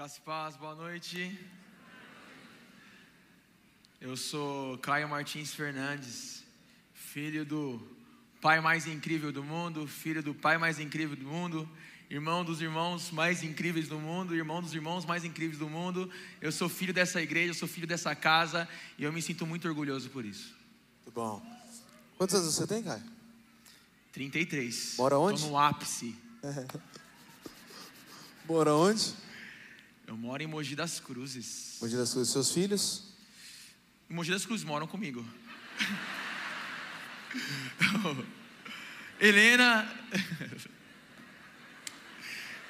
Graça e paz, boa noite. Eu sou Caio Martins Fernandes, filho do pai mais incrível do mundo, filho do pai mais incrível do mundo, irmão dos irmãos mais incríveis do mundo, irmão dos irmãos mais incríveis do mundo. Eu sou filho dessa igreja, eu sou filho dessa casa e eu me sinto muito orgulhoso por isso. Muito bom. Quantos anos você tem, Caio? 33. Mora onde? Tô no ápice. Mora onde? Eu moro em Mogi das Cruzes. Mogi das Cruzes. Seus filhos? Em Mogi das Cruzes moram comigo. Helena.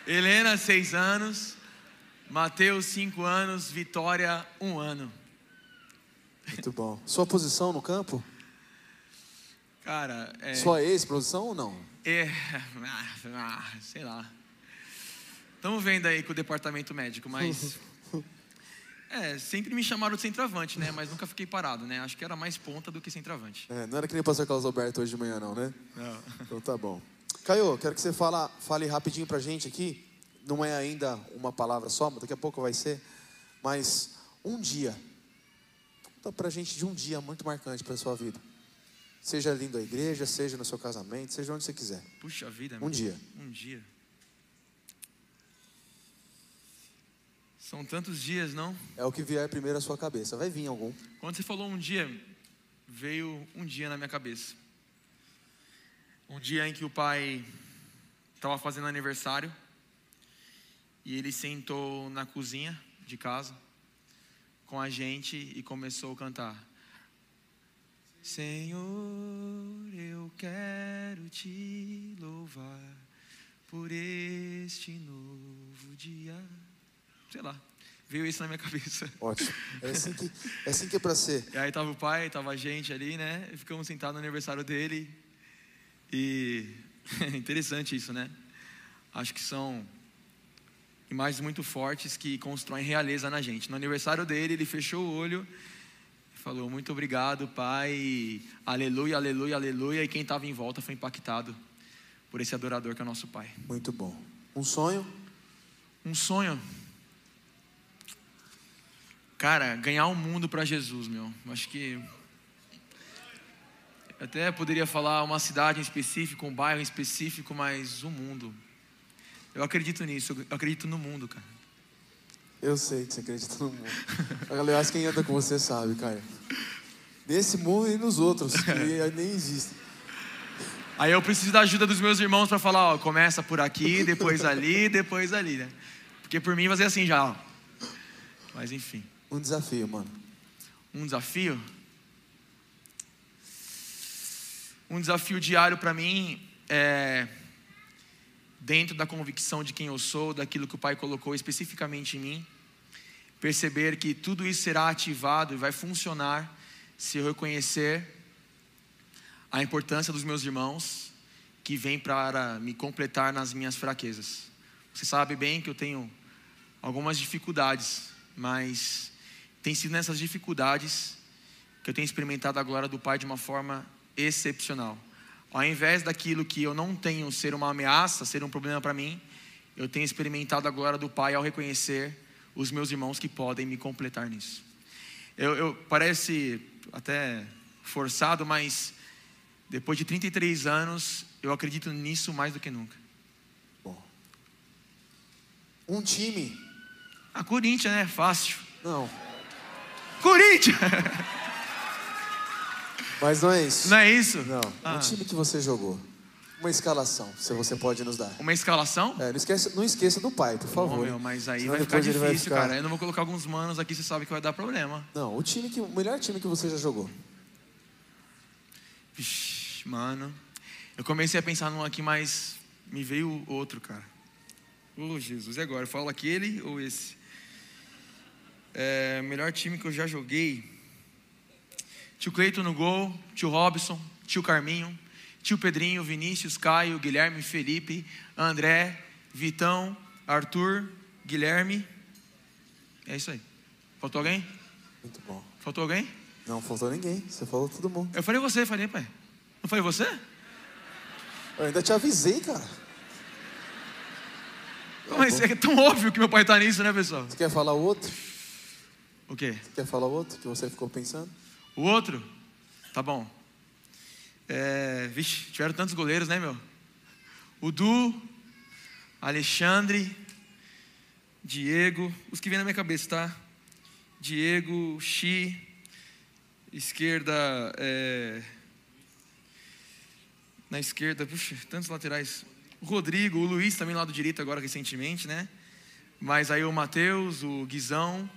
Helena, seis anos. Mateus, cinco anos. Vitória, um ano. Muito bom. Sua posição no campo? Cara, é. Sua ex-posição ou não? É. ah, sei lá. Estamos vendo aí com o departamento médico, mas. É, sempre me chamaram de centroavante, né? Mas nunca fiquei parado, né? Acho que era mais ponta do que centroavante. É, não era que nem o pastor Carlos Alberto hoje de manhã, não, né? Não. Então tá bom. Caio, quero que você fala, fale rapidinho pra gente aqui. Não é ainda uma palavra só, mas daqui a pouco vai ser. Mas um dia. Conta pra gente de um dia muito marcante pra sua vida. Seja lindo a igreja, seja no seu casamento, seja onde você quiser. Puxa vida, Um meu. dia. Um dia. São tantos dias, não? É o que vier primeiro à sua cabeça. Vai vir algum. Quando você falou um dia, veio um dia na minha cabeça. Um dia em que o pai estava fazendo aniversário e ele sentou na cozinha de casa com a gente e começou a cantar. Senhor, eu quero te louvar por este novo dia. Sei lá, veio isso na minha cabeça. Ótimo. É assim que é, assim que é pra ser. E aí tava o pai, tava a gente ali, né? E ficamos sentados no aniversário dele. E é interessante isso, né? Acho que são imagens muito fortes que constroem realeza na gente. No aniversário dele, ele fechou o olho e falou: Muito obrigado, pai. Aleluia, aleluia, aleluia. E quem estava em volta foi impactado por esse adorador que é o nosso pai. Muito bom. Um sonho? Um sonho. Cara, ganhar o mundo para Jesus, meu. Acho que. eu Até poderia falar uma cidade em específico, um bairro em específico, mas o mundo. Eu acredito nisso, eu acredito no mundo, cara. Eu sei que você acredita no mundo. Aliás, quem anda com você sabe, Caio. Nesse mundo e nos outros, que nem existem. Aí eu preciso da ajuda dos meus irmãos para falar, ó, começa por aqui, depois ali, depois ali, né? Porque por mim vai ser assim já, ó. Mas enfim. Um desafio, mano. Um desafio? Um desafio diário para mim é dentro da convicção de quem eu sou, daquilo que o Pai colocou especificamente em mim, perceber que tudo isso será ativado e vai funcionar se eu reconhecer a importância dos meus irmãos que vêm para me completar nas minhas fraquezas. Você sabe bem que eu tenho algumas dificuldades, mas tem sido nessas dificuldades que eu tenho experimentado a glória do Pai de uma forma excepcional. Ao invés daquilo que eu não tenho ser uma ameaça, ser um problema para mim, eu tenho experimentado a glória do Pai ao reconhecer os meus irmãos que podem me completar nisso. Eu, eu parece até forçado, mas depois de 33 anos, eu acredito nisso mais do que nunca. Bom. Um time. A Corinthians, né? Fácil. Não. Corinthians! Mas não é isso. Não é isso? Não. Ah. Um time que você jogou. Uma escalação, se você pode nos dar. Uma escalação? É, não, esqueça, não esqueça do pai, por favor. Meu, mas aí Senão vai ficar difícil, vai ficar- cara. Eu não vou colocar alguns manos aqui, você sabe que vai dar problema. Não, o time que, o melhor time que você já jogou. Vixe, mano. Eu comecei a pensar num aqui, mas me veio outro, cara. Ô, Jesus, e agora? Eu falo aquele ou esse? É, melhor time que eu já joguei. Tio Cleiton no gol, tio Robson, tio Carminho, tio Pedrinho, Vinícius, Caio, Guilherme, Felipe, André, Vitão, Arthur, Guilherme. É isso aí. Faltou alguém? Muito bom. Faltou alguém? Não faltou ninguém. Você falou todo mundo. Eu falei você, falei, pai. Não foi você? Eu ainda te avisei, cara. Mas é tão óbvio que meu pai está nisso, né, pessoal? Você quer falar o outro? O quê? Você quer falar o outro que você ficou pensando? O outro? Tá bom. É, vixe, tiveram tantos goleiros, né, meu? O Du, Alexandre, Diego, os que vêm na minha cabeça, tá? Diego, Xi, esquerda, é, na esquerda, puxa, tantos laterais. O Rodrigo, o Luiz também lado direito agora recentemente, né? Mas aí o Matheus, o Guizão,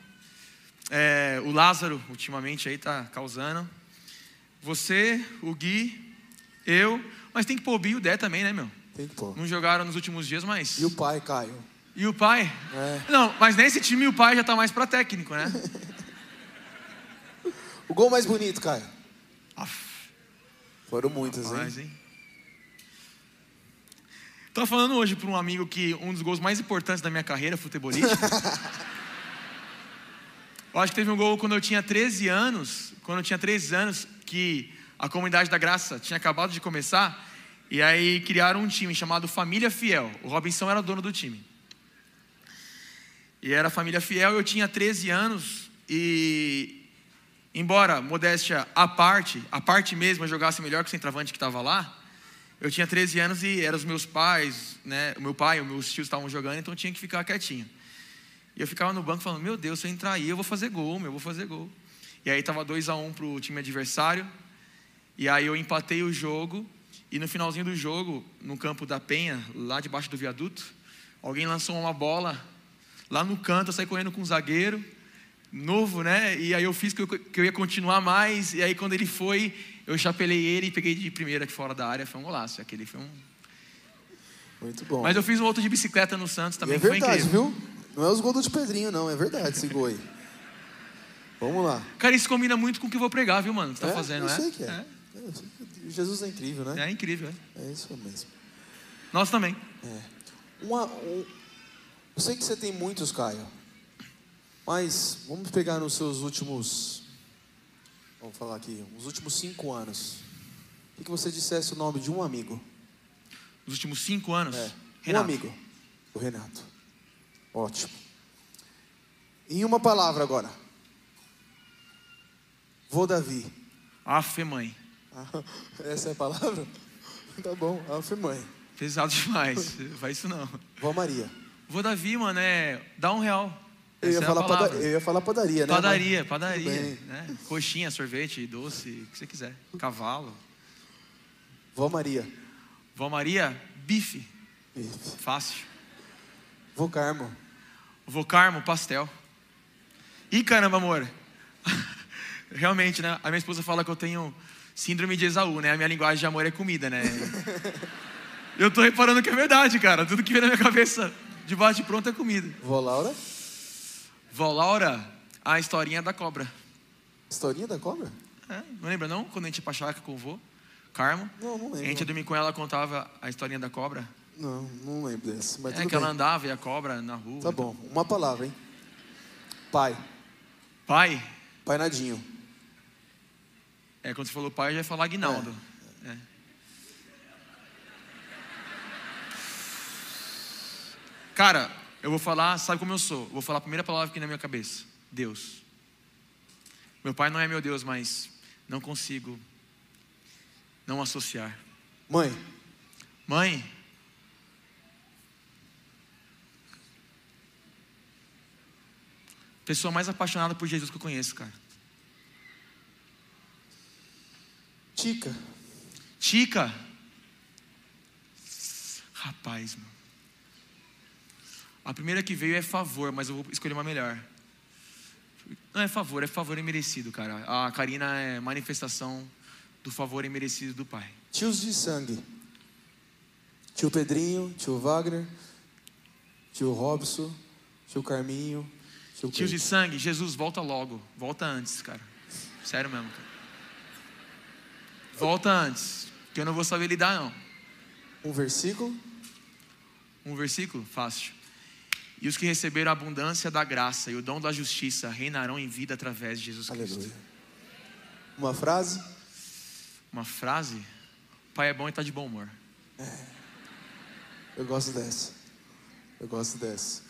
é, o Lázaro, ultimamente aí tá causando. Você, o Gui, eu, mas tem que pôr o Bi e o Dé também, né, meu? Tem que pôr. Não jogaram nos últimos dias, mas. E o pai, Caio? E o pai? É. Não, mas nesse time o pai já tá mais pra técnico, né? O gol mais bonito, Caio? Aff, Foram muitas, rapaz, hein? hein? Tava falando hoje para um amigo que um dos gols mais importantes da minha carreira futebolística. eu acho que teve um gol quando eu tinha 13 anos, quando eu tinha 13 anos, que a comunidade da graça tinha acabado de começar, e aí criaram um time chamado Família Fiel. O Robinson era o dono do time. E era Família Fiel, eu tinha 13 anos e embora modéstia à parte, a parte mesmo eu jogasse melhor que o centroavante que estava lá, eu tinha 13 anos e eram os meus pais, né? O meu pai, os meus tios estavam jogando, então eu tinha que ficar quietinho. E eu ficava no banco falando: Meu Deus, se eu entrar aí, eu vou fazer gol, meu, eu vou fazer gol. E aí tava 2 a 1 um pro time adversário. E aí eu empatei o jogo. E no finalzinho do jogo, no campo da Penha, lá debaixo do viaduto, alguém lançou uma bola lá no canto, eu saí correndo com um zagueiro, novo, né? E aí eu fiz que eu, que eu ia continuar mais. E aí quando ele foi, eu chapelei ele e peguei de primeira aqui fora da área. Foi um golaço. Aquele foi um. Muito bom. Mas eu fiz um outro de bicicleta no Santos E também, é que foi verdade, incrível. viu? Não é os gols do Pedrinho, não. É verdade esse gol aí. Vamos lá. Cara, isso combina muito com o que eu vou pregar, viu, mano? Que você tá É? fazendo, eu né? sei que é. Sei que Jesus é incrível, né? É, é incrível, é. É isso mesmo. Nós também. Uma, um- eu sei que você tem muitos, Caio. Mas vamos pegar nos seus últimos. Vamos falar aqui, os últimos cinco anos. Queria que você dissesse o nome de um amigo. Nos últimos cinco anos. É. Renato. Um amigo. O Renato. Ótimo. Em uma palavra agora. Vô Davi. Afe, mãe. Essa é a palavra? Tá bom, Alfa mãe. Pesado demais. Faz isso não. Vó Maria. Vou Davi, mano, é. Dá um real. Eu ia, é palavra. eu ia falar padaria, né? Padaria, Mas- padaria. Né? Coxinha, sorvete, doce, o que você quiser. Cavalo. Vó Maria. Vó Maria, bife. Isso. Fácil. Vô Carmo. Vou Carmo, pastel. Ih, caramba, amor. Realmente, né? A minha esposa fala que eu tenho síndrome de Esaú, né? A minha linguagem de amor é comida, né? Eu tô reparando que é verdade, cara. Tudo que vem na minha cabeça de bate pronto é comida. Vó Laura. Vó Laura, a historinha da cobra. Historinha da cobra? É, não lembra não? Quando a gente ia pra chácara com o vô, Carmo. Não, não A gente ia lembro. dormir com ela, contava a historinha da cobra. Não, não lembro desse. Mas é, que ela bem. andava e a cobra na rua. Tá bom. Uma palavra, hein? Pai. Pai, Pai Nadinho. é, quando você falou pai, eu já ia falar Aguinaldo. É. Cara, eu vou falar, sabe como eu sou? Eu vou falar a primeira palavra que na minha cabeça: Deus. Meu pai não é meu Deus, mas não consigo não associar. Mãe. Mãe, pessoa mais apaixonada por Jesus que eu conheço, cara. Tica. Tica. Rapaz, mano. A primeira que veio é favor, mas eu vou escolher uma melhor. Não é favor, é favor imerecido, cara. A Karina é manifestação do favor imerecido do Pai. Tios de sangue. Tio Pedrinho, tio Wagner, tio Robson, tio Carminho, tio Tios de sangue, Jesus, volta logo. Volta antes, cara. Sério mesmo, cara. Volta antes. Que eu não vou saber lidar, não. Um versículo. Um versículo? Fácil. E os que receberam a abundância da graça e o dom da justiça reinarão em vida através de Jesus Cristo. Aleluia. Uma frase. Uma frase? Pai é bom e está de bom humor. Eu gosto dessa. Eu gosto dessa.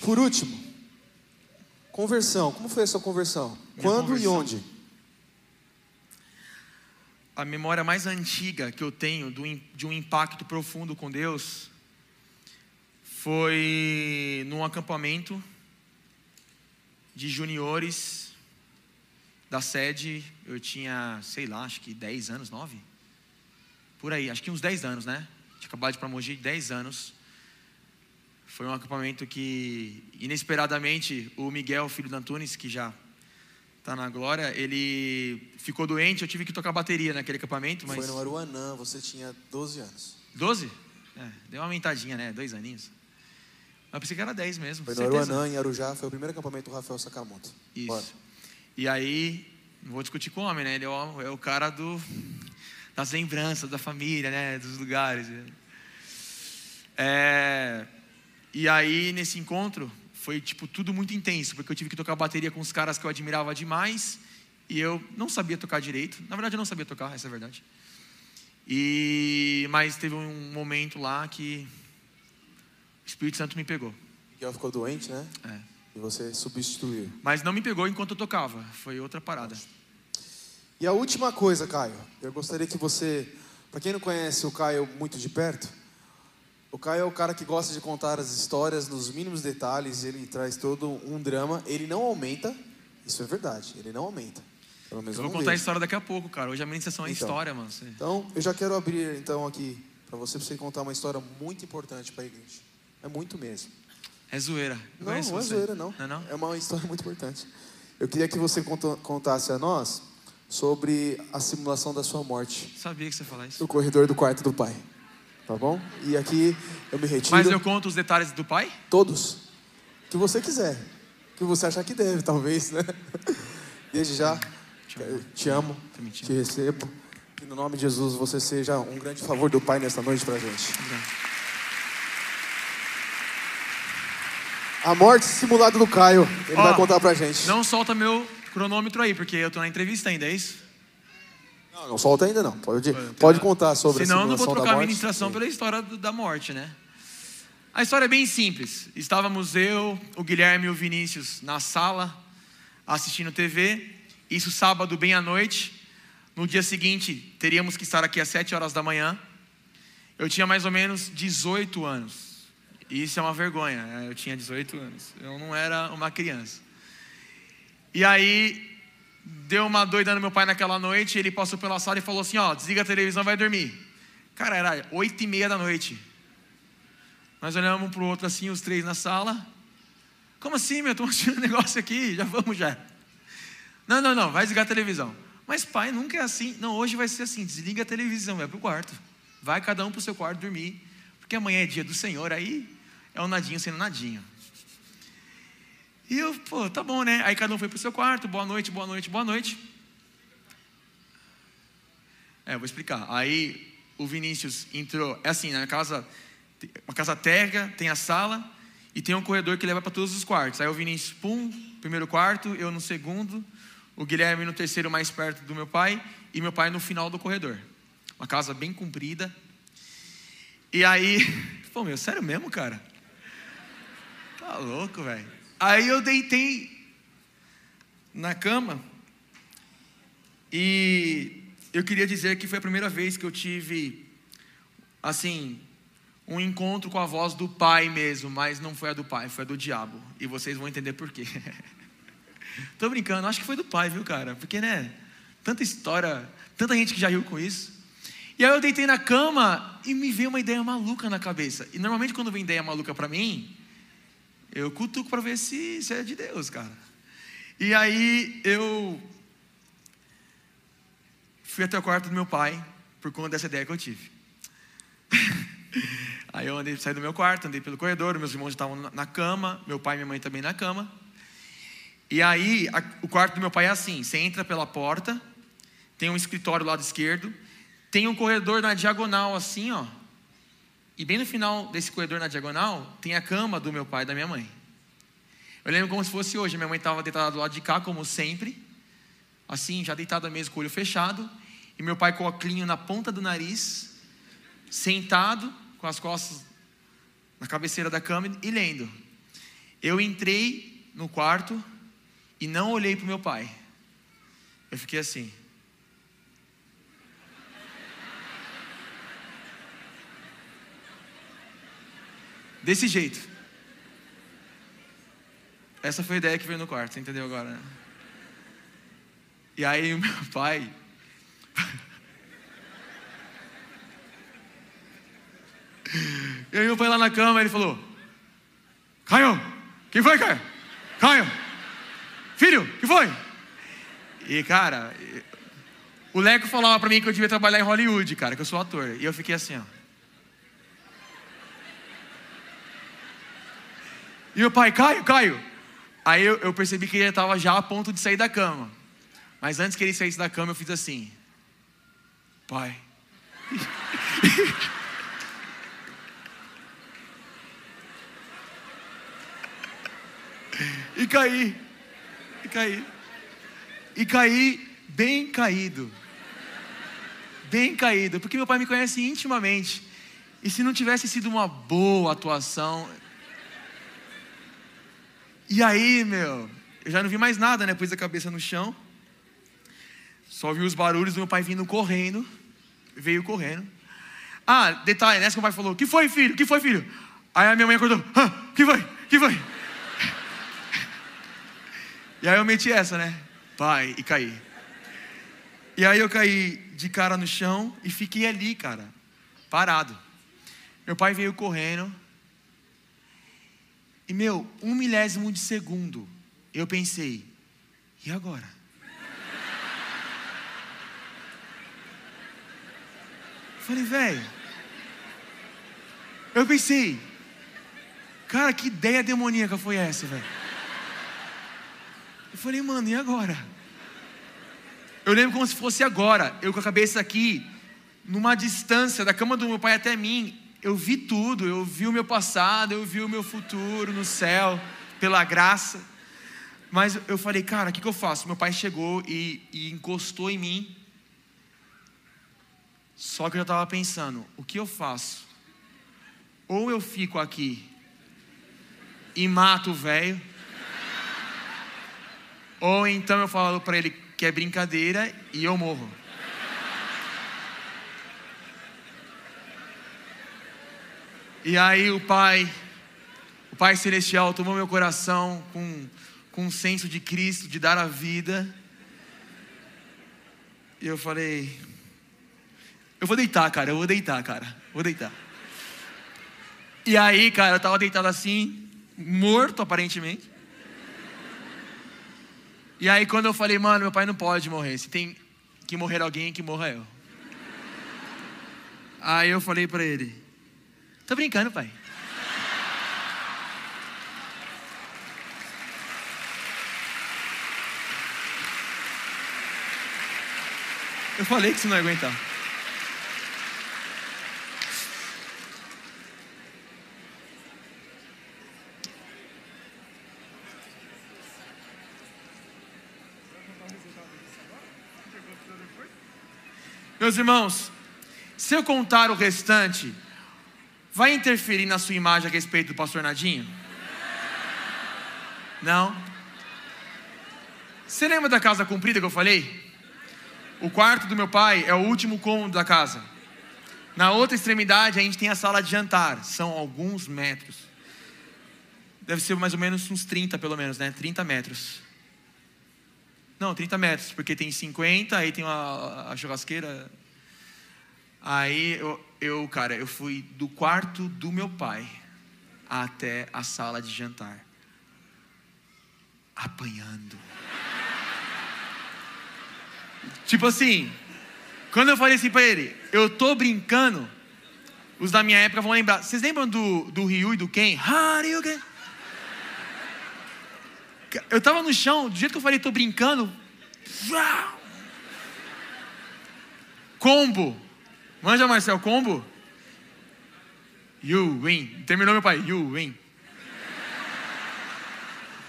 Por último, conversão. Como foi a sua conversão? Minha Quando e conversão. onde? A memória mais antiga que eu tenho de um impacto profundo com Deus foi num acampamento de juniores da sede. Eu tinha, sei lá, acho que 10 anos, 9? Por aí, acho que uns 10 anos, né? Tinha acabado de ir para Mogi, 10 anos. Foi um acampamento que, inesperadamente, o Miguel, filho do Antunes, que já está na glória, ele ficou doente. Eu tive que tocar bateria naquele acampamento, mas. Foi no Aruanã, você tinha 12 anos. 12? É, deu uma aumentadinha, né? Dois aninhos. Mas pensei que era 10 mesmo. Foi no certeza. Aruanã, em Arujá, foi o primeiro acampamento do Rafael Sakamoto. Bora. Isso. E aí, não vou discutir com o homem, né? Ele é o, é o cara do, das lembranças da família, né? Dos lugares. É, e aí, nesse encontro, foi tipo tudo muito intenso, porque eu tive que tocar bateria com os caras que eu admirava demais e eu não sabia tocar direito. Na verdade, eu não sabia tocar, essa é a verdade. E mas teve um momento lá que o Espírito Santo me pegou. Miguel ficou doente, né? É. E você substituiu. Mas não me pegou enquanto eu tocava. Foi outra parada. E a última coisa, Caio, eu gostaria que você, para quem não conhece o Caio muito de perto, o Caio é o cara que gosta de contar as histórias nos mínimos detalhes, ele traz todo um drama, ele não aumenta, isso é verdade, ele não aumenta. Pelo menos Eu vou contar a história daqui a pouco, cara. Hoje a ministração é Então. história, mano. Então, eu já quero abrir então aqui para você, pra você contar uma história muito importante para a igreja. É muito mesmo. É zoeira. Eu Não, não é você. zoeira, não. Não é não? É uma história muito importante. Eu queria que você conta- contasse a nós sobre a simulação da sua morte Sabia que você ia falar isso. no corredor do quarto do pai. Tá bom? E aqui eu me retiro. Mas eu conto os detalhes do pai? Todos. Que você quiser. Que você achar que deve, talvez, né? Desde já, eu te amo, mentindo. te recebo. E no nome de Jesus, você seja um grande favor do Pai nesta noite pra gente. A morte simulada do Caio, ele Ó, vai contar pra gente. Não solta meu cronômetro aí, porque eu tô na entrevista ainda, é isso? Não, não solta ainda não. Pode, pode contar sobre Senão a eu não simulação vou da trocar a morte. ministração pela história do- da morte, né? A história é bem simples. Estávamos eu, o Guilherme e o Vinícius na sala, assistindo TV. Isso sábado, bem à noite. No dia seguinte, teríamos que estar aqui às 7 horas da manhã. Eu tinha mais ou menos 18 anos. E Isso é uma vergonha. né? Eu tinha 18 anos. Eu não era uma criança. E aí, deu uma doida no meu pai naquela noite. Ele passou pela sala e falou assim: Ó, desliga a televisão, vai dormir. Cara, era oito e meia da noite. Nós olhamos um pro outro assim, os três na sala. Como assim, meu? Estamos assistindo um negócio aqui, já vamos já. Não, não, não, vai desligar a televisão. Mas pai, nunca é assim. Não, hoje vai ser assim, desliga a televisão, vai pro quarto. Vai cada um pro seu quarto dormir. Porque amanhã é dia do Senhor, aí é um nadinho sendo nadinho. E eu, pô, tá bom, né? Aí cada um foi pro seu quarto, boa noite, boa noite, boa noite. É, eu vou explicar. Aí o Vinícius entrou, é assim, na casa, uma casa térrea, tem a sala e tem um corredor que leva para todos os quartos. Aí o Vinícius, pum, primeiro quarto, eu no segundo, o Guilherme no terceiro mais perto do meu pai e meu pai no final do corredor. Uma casa bem comprida. E aí, pô, meu, sério mesmo, cara? Tá louco, velho. Aí eu deitei na cama e eu queria dizer que foi a primeira vez que eu tive, assim, um encontro com a voz do pai mesmo, mas não foi a do pai, foi a do diabo. E vocês vão entender por quê. Tô brincando, acho que foi do pai, viu, cara? Porque, né? Tanta história, tanta gente que já riu com isso. E aí eu deitei na cama e me veio uma ideia maluca na cabeça. E normalmente quando vem ideia maluca pra mim, eu cutuco para ver se, se é de Deus, cara. E aí eu fui até o quarto do meu pai por conta dessa ideia que eu tive. aí eu andei, saí do meu quarto, andei pelo corredor, meus irmãos estavam na- na cama, meu pai e minha mãe também na cama. E aí a- o quarto do meu pai é assim: você entra pela porta, tem um escritório do lado esquerdo, tem um corredor na diagonal assim, ó. E bem no final desse corredor na diagonal, tem a cama do meu pai e da minha mãe. Eu lembro como se fosse hoje. Minha mãe estava deitada do lado de cá, como sempre. Assim, já deitada mesmo, com o olho fechado. E meu pai com o óculinho na ponta do nariz, sentado, com as costas na cabeceira da cama e lendo. Eu entrei no quarto e não olhei para o meu pai. Eu fiquei assim. Desse jeito. Essa foi a ideia que veio no quarto, você entendeu agora? Né? E aí o meu pai. e aí meu pai lá na cama, ele falou: Caio, quem foi, Caio? Caio, filho, que foi? E cara, o Leco falava pra mim que eu devia trabalhar em Hollywood, cara, que eu sou ator. E eu fiquei assim, ó. E meu pai, Caio, Caio. Aí eu, eu percebi que ele estava já a ponto de sair da cama. Mas antes que ele saísse da cama, eu fiz assim: Pai. e caí. E caí. E caí bem caído. Bem caído. Porque meu pai me conhece intimamente. E se não tivesse sido uma boa atuação. E aí, meu, eu já não vi mais nada, né? Pus a cabeça no chão. Só vi os barulhos do meu pai vindo correndo. Veio correndo. Ah, detalhe, nessa que o pai falou: Que foi, filho? Que foi, filho? Aí a minha mãe acordou: ah, Que foi? Que foi? E aí eu meti essa, né? Pai, e caí. E aí eu caí de cara no chão e fiquei ali, cara, parado. Meu pai veio correndo. E meu, um milésimo de segundo, eu pensei: e agora? Falei, velho. Eu pensei, cara, que ideia demoníaca foi essa, velho? Eu falei, mano, e agora? Eu lembro como se fosse agora, eu com a cabeça aqui, numa distância da cama do meu pai até mim, eu vi tudo, eu vi o meu passado, eu vi o meu futuro no céu, pela graça. Mas eu falei, cara, o que, que eu faço? Meu pai chegou e, e encostou em mim só que eu já estava pensando: o que eu faço? Ou eu fico aqui e mato o velho, ou então eu falo para ele que é brincadeira e eu morro. E aí o Pai, o Pai Celestial tomou meu coração com, com um senso de Cristo, de dar a vida. E eu falei, eu vou deitar, cara, eu vou deitar, cara. Vou deitar. E aí, cara, eu tava deitado assim, morto aparentemente. E aí, quando eu falei, mano, meu pai não pode morrer. Se tem que morrer alguém, que morra eu. Aí eu falei para ele: Tô brincando, pai. Eu falei que você não ia aguentar. Meus irmãos, se eu contar o restante, vai interferir na sua imagem a respeito do pastor Nadinho? Não? Você lembra da casa comprida que eu falei? O quarto do meu pai é o último cômodo da casa. Na outra extremidade a gente tem a sala de jantar, são alguns metros. Deve ser mais ou menos uns 30 pelo menos, né? 30 metros. Não, 30 metros, porque tem 50, aí tem a, churrasqueira. Aí eu, eu, cara, eu fui do quarto do meu pai até a sala de jantar. Apanhando. tipo assim, quando eu falei assim para ele, eu tô brincando, os da minha época vão lembrar. Vocês lembram do, do Ryu e do Ken? Haryuken. Eu tava no chão, do jeito que eu falei, tô brincando. Combo. Manja, Marcel, combo? You win. Terminou meu pai. You win.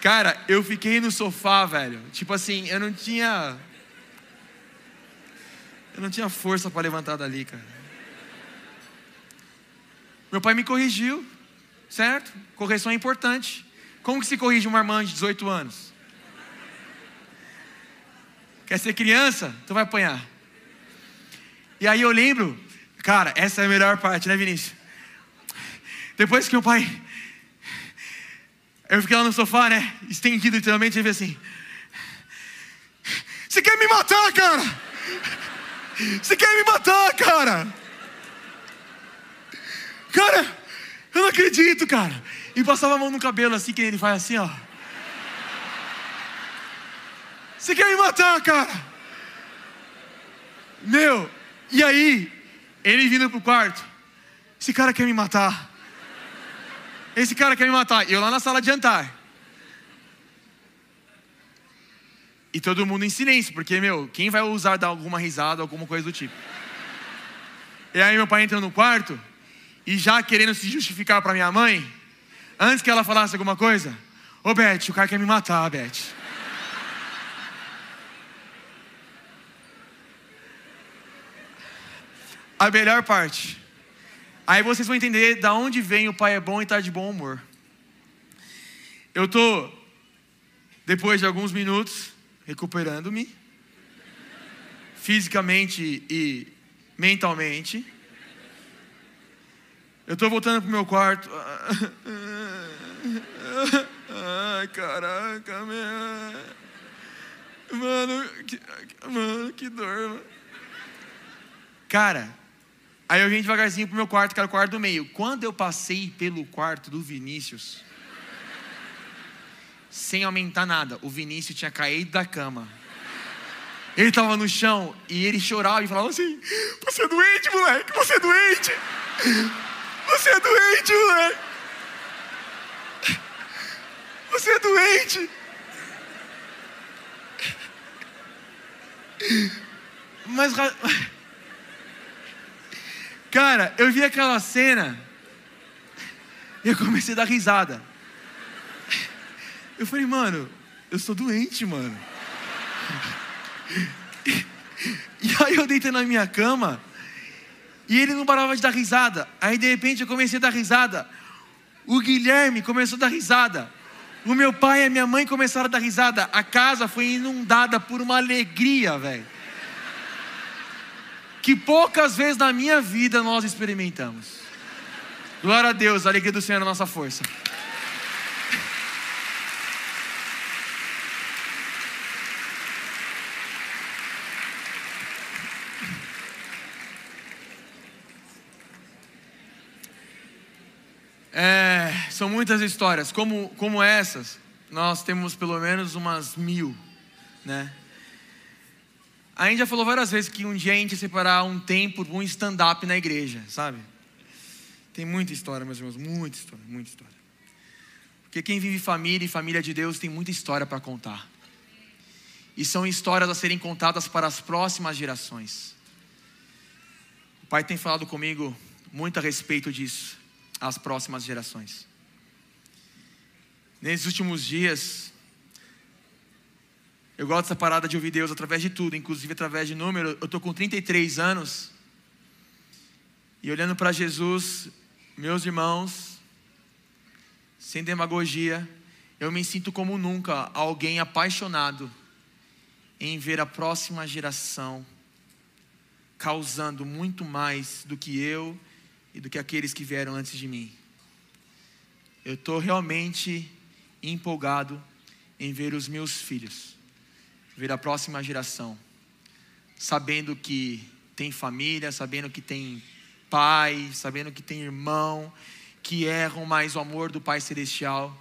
Cara, eu fiquei no sofá, velho. Tipo assim, eu não tinha. Eu não tinha força para levantar dali, cara. Meu pai me corrigiu. certo? Correção é importante. Como que se corrige uma irmã de 18 anos? Quer ser criança? Tu vai apanhar. E aí eu lembro, cara, essa é a melhor parte, né, Vinícius? Depois que o pai. Eu fiquei lá no sofá, né? Estendido literalmente, e vi assim. Você quer me matar, cara? Você quer me matar, cara? Cara, eu não acredito, cara. E passava a mão no cabelo assim, que ele faz assim, ó. Você quer me matar, cara? Meu, e aí, ele vindo pro quarto. Esse cara quer me matar. Esse cara quer me matar. Eu lá na sala de jantar. E todo mundo em silêncio, porque, meu, quem vai usar dar alguma risada, alguma coisa do tipo? E aí meu pai entrou no quarto e já querendo se justificar para minha mãe, antes que ela falasse alguma coisa, ô Beth, o cara quer me matar, Beth. A melhor parte. Aí vocês vão entender da onde vem o pai é bom e está de bom humor. Eu tô depois de alguns minutos recuperando-me fisicamente e mentalmente. Eu estou voltando pro meu quarto. Ai, caraca, meu. Mano, que, mano, que dor, mano. Cara, Aí eu vim devagarzinho pro meu quarto, que era o quarto do meio. Quando eu passei pelo quarto do Vinícius, sem aumentar nada, o Vinícius tinha caído da cama. Ele estava no chão e ele chorava e falava assim: Você é doente, moleque, você é doente. Você é doente, moleque. Você é doente. Mas Cara, eu vi aquela cena e eu comecei a dar risada. Eu falei, mano, eu sou doente, mano. E aí eu deitei na minha cama e ele não parava de dar risada. Aí de repente eu comecei a dar risada. O Guilherme começou a dar risada. O meu pai e a minha mãe começaram a dar risada. A casa foi inundada por uma alegria, velho que poucas vezes na minha vida nós experimentamos. Glória a Deus, a alegria do Senhor é a nossa força. É, são muitas histórias, como, como essas, nós temos pelo menos umas mil, né? A gente já falou várias vezes que um dia a gente ia separar um tempo, um stand-up na igreja, sabe? Tem muita história, meus irmãos, muita história, muita história. Porque quem vive família e família de Deus tem muita história para contar. E são histórias a serem contadas para as próximas gerações. O Pai tem falado comigo muito a respeito disso, as próximas gerações. Nesses últimos dias, eu gosto dessa parada de ouvir Deus através de tudo, inclusive através de número. Eu estou com 33 anos. E olhando para Jesus, meus irmãos, sem demagogia, eu me sinto como nunca alguém apaixonado em ver a próxima geração causando muito mais do que eu e do que aqueles que vieram antes de mim. Eu estou realmente empolgado em ver os meus filhos ver a próxima geração, sabendo que tem família, sabendo que tem pai, sabendo que tem irmão, que erram, mas o amor do Pai Celestial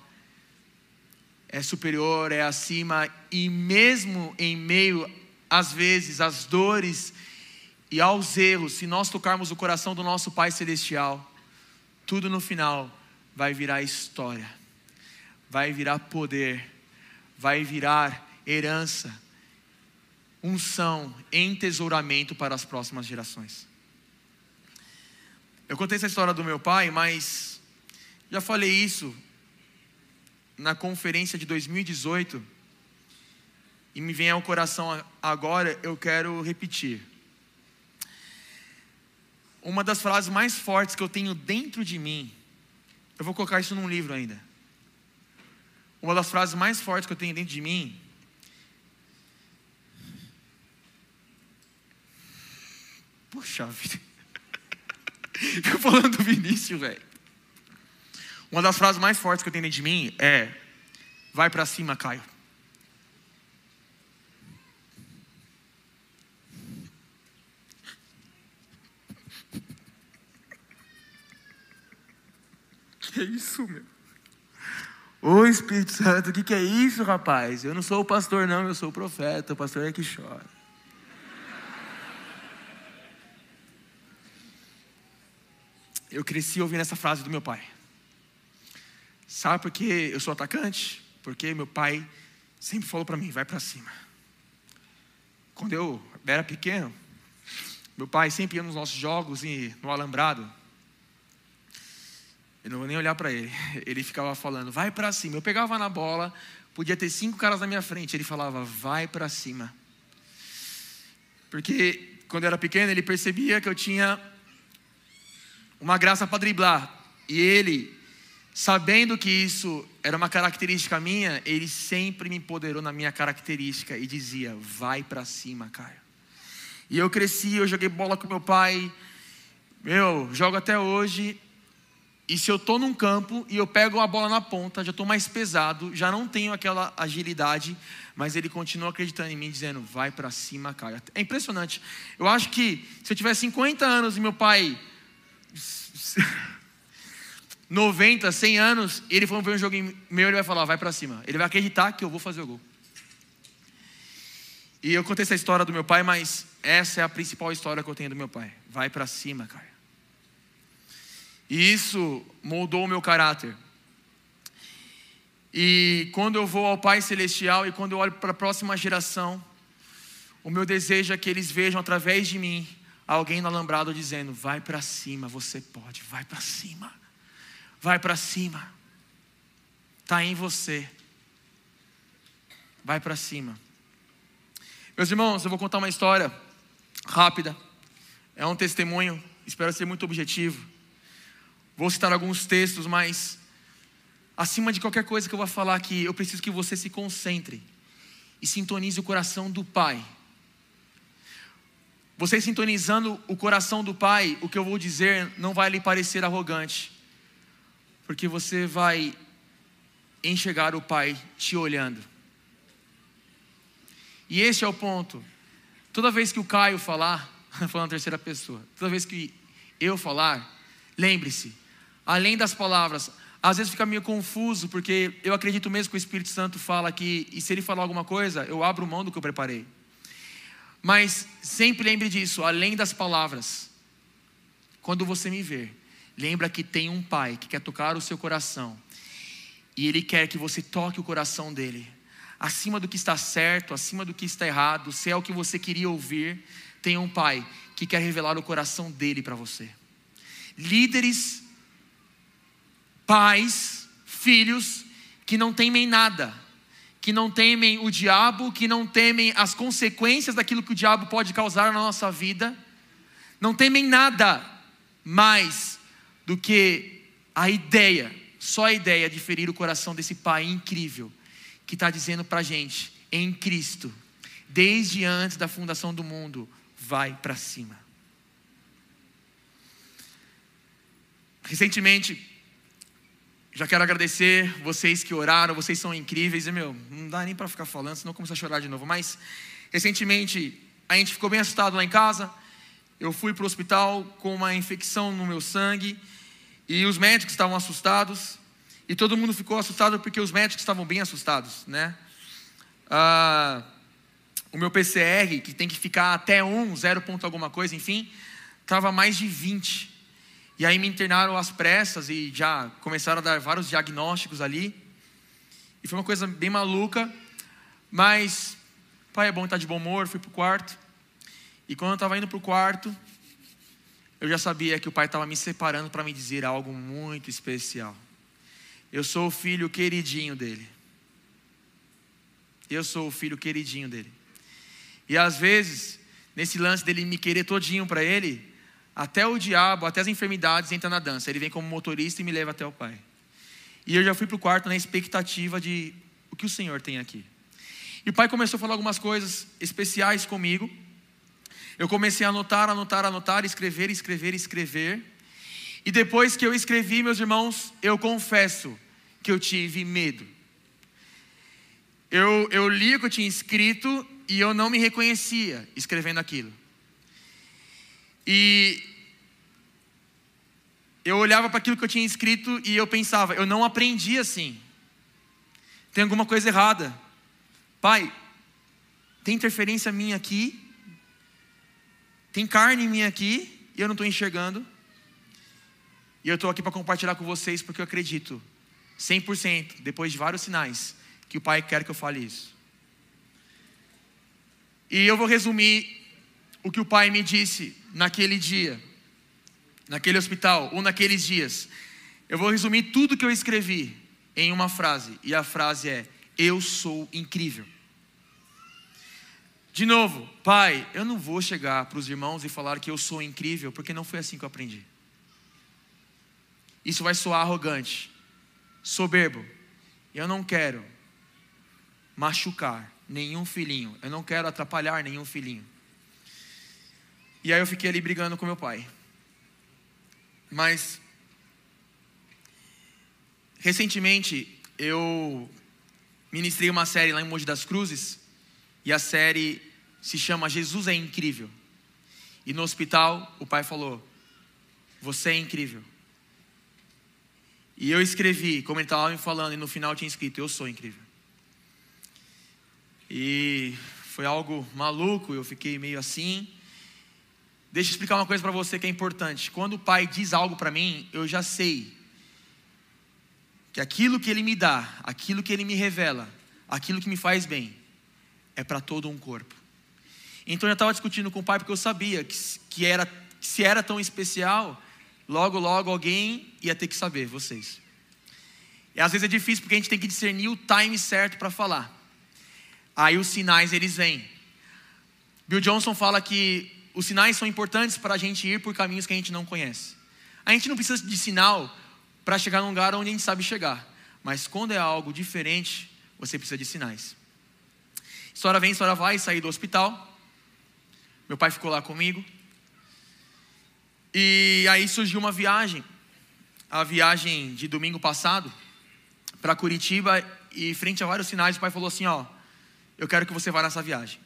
é superior, é acima, e mesmo em meio, às vezes, às dores e aos erros, se nós tocarmos o coração do nosso Pai Celestial, tudo no final vai virar história, vai virar poder, vai virar herança unção, entesouramento para as próximas gerações. Eu contei essa história do meu pai, mas já falei isso na conferência de 2018 e me vem ao coração agora, eu quero repetir. Uma das frases mais fortes que eu tenho dentro de mim Eu vou colocar isso num livro ainda. Uma das frases mais fortes que eu tenho dentro de mim. Puxa vida. Fico falando do Vinícius, velho. Uma das frases mais fortes que eu tenho dentro de mim é: Vai para cima, Caio. Que é isso, meu? Ô Espírito Santo, o que, que é isso, rapaz? Eu não sou o pastor, não, eu sou o profeta. O pastor é que chora. Eu cresci ouvindo essa frase do meu pai. Sabe por que eu sou atacante? Porque meu pai sempre falou para mim: vai para cima. Quando eu era pequeno, meu pai sempre ia nos nossos jogos e no alambrado. Eu não vou nem olhar para ele. Ele ficava falando: vai para cima. Eu pegava na bola, podia ter cinco caras na minha frente. Ele falava: vai para cima. Porque quando eu era pequeno, ele percebia que eu tinha uma graça para driblar. E ele, sabendo que isso era uma característica minha, ele sempre me empoderou na minha característica e dizia: vai para cima, Caio. E eu cresci, eu joguei bola com meu pai. Meu, jogo até hoje. E se eu estou num campo e eu pego a bola na ponta, já estou mais pesado, já não tenho aquela agilidade, mas ele continua acreditando em mim, dizendo: vai para cima, Caio. É impressionante. Eu acho que se eu tivesse 50 anos e meu pai 90, 100 anos, ele for ver um jogo meu, ele vai falar, vai para cima. Ele vai acreditar que eu vou fazer o gol. E eu contei essa história do meu pai, mas essa é a principal história que eu tenho do meu pai. Vai para cima, cara. E isso moldou o meu caráter. E quando eu vou ao Pai Celestial e quando eu olho para a próxima geração, o meu desejo é que eles vejam através de mim alguém no alambrado dizendo: vai para cima, você pode, vai para cima, vai para cima, está em você, vai para cima. Meus irmãos, eu vou contar uma história rápida, é um testemunho, espero ser muito objetivo. Vou citar alguns textos, mas acima de qualquer coisa que eu vou falar aqui, eu preciso que você se concentre e sintonize o coração do Pai você sintonizando o coração do Pai, o que eu vou dizer não vai lhe parecer arrogante, porque você vai enxergar o Pai te olhando. E esse é o ponto. Toda vez que o Caio falar, falando terceira pessoa, toda vez que eu falar, lembre-se, além das palavras, às vezes fica meio confuso, porque eu acredito mesmo que o Espírito Santo fala aqui, e se ele falar alguma coisa, eu abro mão do que eu preparei. Mas sempre lembre disso, além das palavras. Quando você me ver, lembra que tem um pai que quer tocar o seu coração. E ele quer que você toque o coração dele. Acima do que está certo, acima do que está errado, se é o que você queria ouvir, tem um pai que quer revelar o coração dele para você. Líderes, pais, filhos que não temem nada que não temem o diabo, que não temem as consequências daquilo que o diabo pode causar na nossa vida, não temem nada mais do que a ideia, só a ideia de ferir o coração desse Pai incrível, que está dizendo para a gente, em Cristo, desde antes da fundação do mundo, vai para cima. Recentemente, já quero agradecer vocês que oraram, vocês são incríveis. E, meu, não dá nem para ficar falando, senão começar a chorar de novo. Mas, recentemente, a gente ficou bem assustado lá em casa. Eu fui para o hospital com uma infecção no meu sangue. E os médicos estavam assustados. E todo mundo ficou assustado porque os médicos estavam bem assustados, né? Ah, o meu PCR, que tem que ficar até 1, 0 ponto alguma coisa, enfim, estava mais de 20. E aí me internaram às pressas e já começaram a dar vários diagnósticos ali. E foi uma coisa bem maluca, mas pai é bom estar de bom humor, fui pro quarto. E quando eu estava indo pro quarto, eu já sabia que o pai estava me separando para me dizer algo muito especial. Eu sou o filho queridinho dele. Eu sou o filho queridinho dele. E às vezes, nesse lance dele me querer todinho para ele, até o diabo, até as enfermidades entram na dança. Ele vem como motorista e me leva até o Pai. E eu já fui para o quarto na expectativa de o que o Senhor tem aqui. E o Pai começou a falar algumas coisas especiais comigo. Eu comecei a anotar, anotar, anotar, escrever, escrever, escrever. E depois que eu escrevi, meus irmãos, eu confesso que eu tive medo. Eu, eu li o que eu tinha escrito e eu não me reconhecia escrevendo aquilo. E eu olhava para aquilo que eu tinha escrito e eu pensava, eu não aprendi assim. Tem alguma coisa errada. Pai, tem interferência minha aqui? Tem carne minha aqui e eu não estou enxergando? E eu estou aqui para compartilhar com vocês porque eu acredito, 100%, depois de vários sinais, que o Pai quer que eu fale isso. E eu vou resumir o que o Pai me disse naquele dia, naquele hospital, ou naqueles dias. Eu vou resumir tudo que eu escrevi em uma frase, e a frase é: Eu sou incrível. De novo, Pai, eu não vou chegar para os irmãos e falar que eu sou incrível, porque não foi assim que eu aprendi. Isso vai soar arrogante, soberbo. Eu não quero machucar nenhum filhinho. Eu não quero atrapalhar nenhum filhinho. E aí eu fiquei ali brigando com meu pai. Mas recentemente eu ministrei uma série lá em Mogi das Cruzes e a série se chama Jesus é incrível. E no hospital o pai falou: "Você é incrível". E eu escrevi, como ele estava me falando, e no final tinha escrito: Eu sou incrível. E foi algo maluco, eu fiquei meio assim. Deixa eu explicar uma coisa para você que é importante. Quando o pai diz algo para mim, eu já sei que aquilo que ele me dá, aquilo que ele me revela, aquilo que me faz bem, é para todo um corpo. Então eu estava discutindo com o pai porque eu sabia que, que, era, que se era tão especial, logo, logo alguém ia ter que saber, vocês. E às vezes é difícil porque a gente tem que discernir o time certo para falar. Aí os sinais eles vêm. Bill Johnson fala que os sinais são importantes para a gente ir por caminhos que a gente não conhece. A gente não precisa de sinal para chegar num lugar onde a gente sabe chegar. Mas quando é algo diferente, você precisa de sinais. História vem, história vai, saí do hospital. Meu pai ficou lá comigo. E aí surgiu uma viagem. A viagem de domingo passado para Curitiba e frente a vários sinais, o pai falou assim, ó, eu quero que você vá nessa viagem.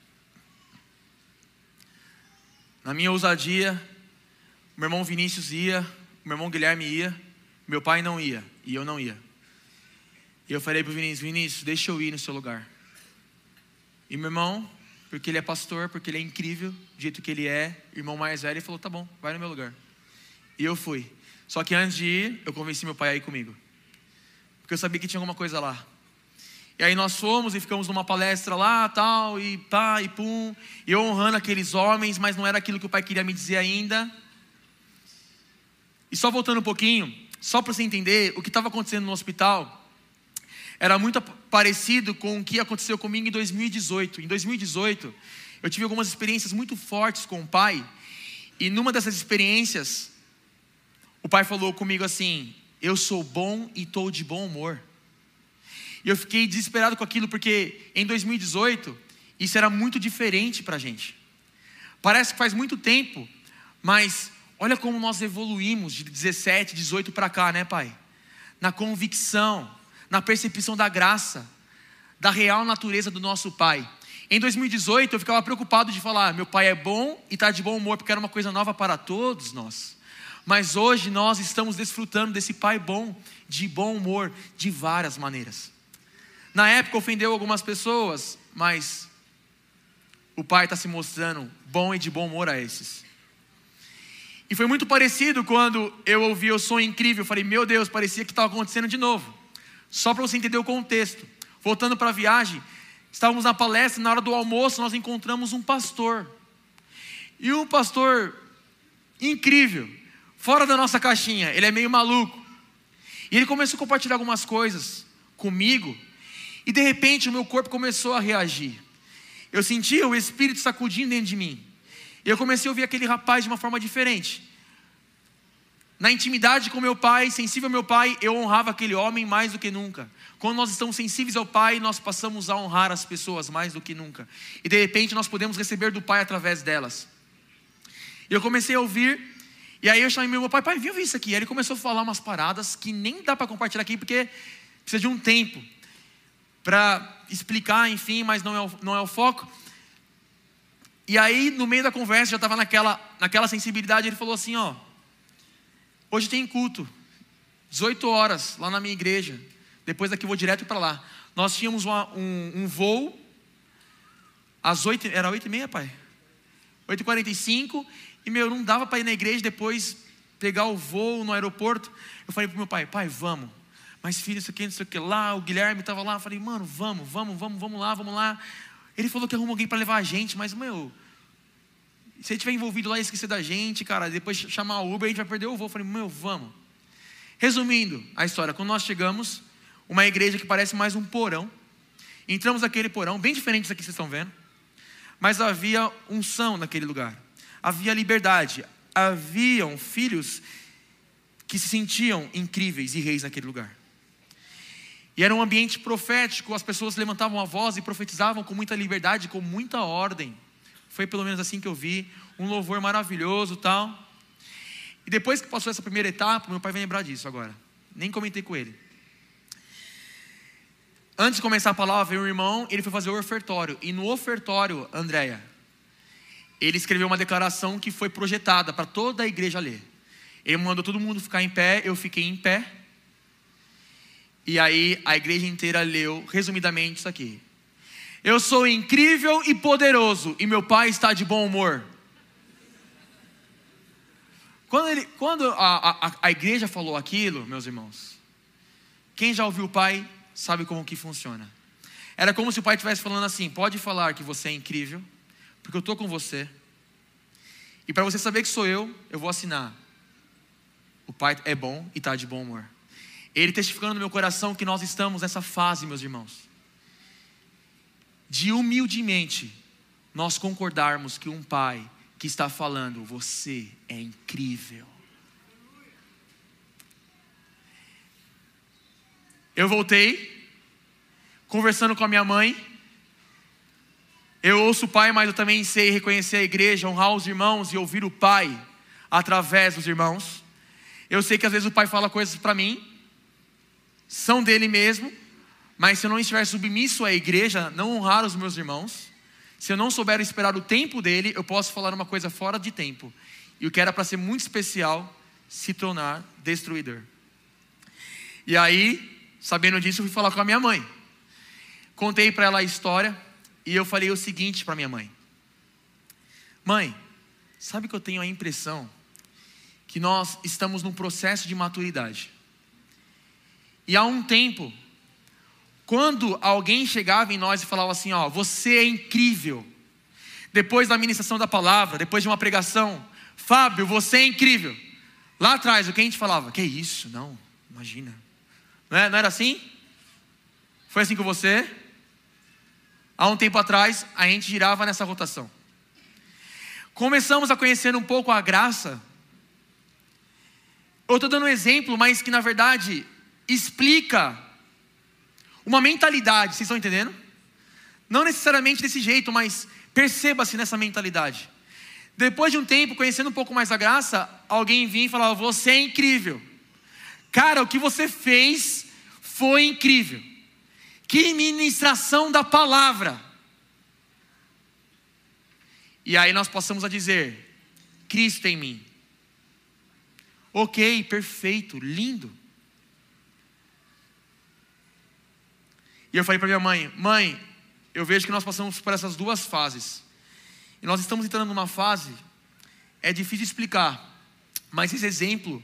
Na minha ousadia, meu irmão Vinícius ia, meu irmão Guilherme ia, meu pai não ia e eu não ia. E eu falei para o Vinícius: Vinícius, deixa eu ir no seu lugar. E meu irmão, porque ele é pastor, porque ele é incrível, do jeito que ele é, irmão mais velho, ele falou: tá bom, vai no meu lugar. E eu fui. Só que antes de ir, eu convenci meu pai a ir comigo. Porque eu sabia que tinha alguma coisa lá. E aí nós fomos e ficamos numa palestra lá, tal, e pá, e pum, e eu honrando aqueles homens, mas não era aquilo que o pai queria me dizer ainda. E só voltando um pouquinho, só para você entender, o que estava acontecendo no hospital era muito parecido com o que aconteceu comigo em 2018. Em 2018, eu tive algumas experiências muito fortes com o pai, e numa dessas experiências, o pai falou comigo assim: Eu sou bom e estou de bom humor. E eu fiquei desesperado com aquilo, porque em 2018, isso era muito diferente para a gente. Parece que faz muito tempo, mas olha como nós evoluímos de 17, 18 para cá, né, Pai? Na convicção, na percepção da graça, da real natureza do nosso Pai. Em 2018, eu ficava preocupado de falar: meu pai é bom e está de bom humor, porque era uma coisa nova para todos nós. Mas hoje nós estamos desfrutando desse pai bom, de bom humor, de várias maneiras. Na época ofendeu algumas pessoas, mas o Pai está se mostrando bom e de bom humor a esses. E foi muito parecido quando eu ouvi o som incrível. Eu falei, meu Deus, parecia que estava acontecendo de novo. Só para você entender o contexto. Voltando para a viagem, estávamos na palestra, na hora do almoço, nós encontramos um pastor. E um pastor incrível, fora da nossa caixinha, ele é meio maluco. E ele começou a compartilhar algumas coisas comigo e de repente o meu corpo começou a reagir. Eu sentia o Espírito sacudindo dentro de mim. E eu comecei a ouvir aquele rapaz de uma forma diferente. Na intimidade com meu pai, sensível ao meu pai, eu honrava aquele homem mais do que nunca. Quando nós estamos sensíveis ao pai, nós passamos a honrar as pessoas mais do que nunca. E de repente nós podemos receber do pai através delas. E eu comecei a ouvir, e aí eu chamei meu pai, pai, viu isso aqui? E ele começou a falar umas paradas que nem dá para compartilhar aqui, porque precisa de um tempo para explicar, enfim, mas não é, o, não é o foco. E aí, no meio da conversa, já estava naquela, naquela sensibilidade, ele falou assim: ó Hoje tem culto, 18 horas, lá na minha igreja. Depois daqui vou direto para lá. Nós tínhamos uma, um, um, voo às 8, era 8 e meia, pai? 8 e 45 e meu, não dava para ir na igreja depois pegar o voo no aeroporto. Eu falei para meu pai, pai, vamos. Mas filho, isso aqui, não sei o que lá, o Guilherme estava lá. Eu falei, mano, vamos, vamos, vamos, vamos lá, vamos lá. Ele falou que arruma alguém para levar a gente, mas, meu, se ele estiver envolvido lá e esquecer da gente, cara, depois chamar o Uber, a gente vai perder o voo. Eu falei, meu, vamos. Resumindo a história, quando nós chegamos, uma igreja que parece mais um porão. Entramos naquele porão, bem diferente disso aqui que vocês estão vendo. Mas havia unção naquele lugar. Havia liberdade. Haviam filhos que se sentiam incríveis e reis naquele lugar. E era um ambiente profético, as pessoas levantavam a voz e profetizavam com muita liberdade, com muita ordem. Foi pelo menos assim que eu vi. Um louvor maravilhoso tal. E depois que passou essa primeira etapa, meu pai vai lembrar disso agora. Nem comentei com ele. Antes de começar a palavra, veio um irmão, ele foi fazer o ofertório. E no ofertório, Andréia, ele escreveu uma declaração que foi projetada para toda a igreja ler. Ele mandou todo mundo ficar em pé, eu fiquei em pé. E aí a igreja inteira leu, resumidamente, isso aqui. Eu sou incrível e poderoso, e meu pai está de bom humor. Quando, ele, quando a, a, a igreja falou aquilo, meus irmãos, quem já ouviu o pai sabe como que funciona. Era como se o pai estivesse falando assim: pode falar que você é incrível, porque eu estou com você. E para você saber que sou eu, eu vou assinar. O pai é bom e está de bom humor. Ele testificando no meu coração que nós estamos nessa fase, meus irmãos de humildemente nós concordarmos que um pai que está falando, você é incrível. Eu voltei, conversando com a minha mãe. Eu ouço o pai, mas eu também sei reconhecer a igreja, honrar os irmãos e ouvir o pai através dos irmãos. Eu sei que às vezes o pai fala coisas para mim, são dele mesmo, mas se eu não estiver submisso à igreja, não honrar os meus irmãos, se eu não souber esperar o tempo dele, eu posso falar uma coisa fora de tempo. E o que era para ser muito especial se tornar destruidor. E aí, sabendo disso, eu fui falar com a minha mãe. Contei para ela a história e eu falei o seguinte para minha mãe: Mãe, sabe que eu tenho a impressão que nós estamos num processo de maturidade. E há um tempo quando alguém chegava em nós e falava assim: Ó, você é incrível. Depois da ministração da palavra, depois de uma pregação, Fábio, você é incrível. Lá atrás, o que a gente falava? Que isso? Não, imagina. Não, é, não era assim? Foi assim com você? Há um tempo atrás, a gente girava nessa rotação. Começamos a conhecer um pouco a graça. Eu estou dando um exemplo, mas que na verdade explica uma mentalidade, vocês estão entendendo? Não necessariamente desse jeito, mas perceba-se nessa mentalidade. Depois de um tempo, conhecendo um pouco mais a graça, alguém vinha e falava: Você é incrível. Cara, o que você fez foi incrível. Que ministração da palavra. E aí nós passamos a dizer: Cristo em mim. Ok, perfeito, lindo. E eu falei para minha mãe: Mãe, eu vejo que nós passamos por essas duas fases. E nós estamos entrando numa fase, é difícil explicar, mas esse exemplo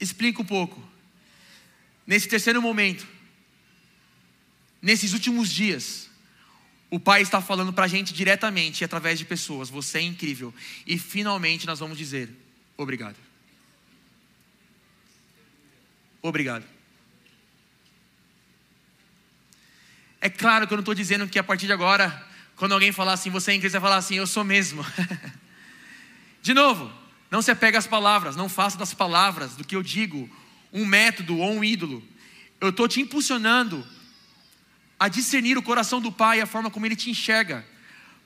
explica um pouco. Nesse terceiro momento, nesses últimos dias, o Pai está falando para a gente diretamente, através de pessoas: Você é incrível. E finalmente nós vamos dizer: Obrigado. Obrigado. É claro que eu não estou dizendo que a partir de agora, quando alguém falar assim, você é você vai falar assim, eu sou mesmo. de novo, Não se apegue às palavras, não faça das palavras, do que eu digo, um método ou um ídolo. Eu estou te impulsionando a discernir o coração do Pai e a forma como Ele te enxerga,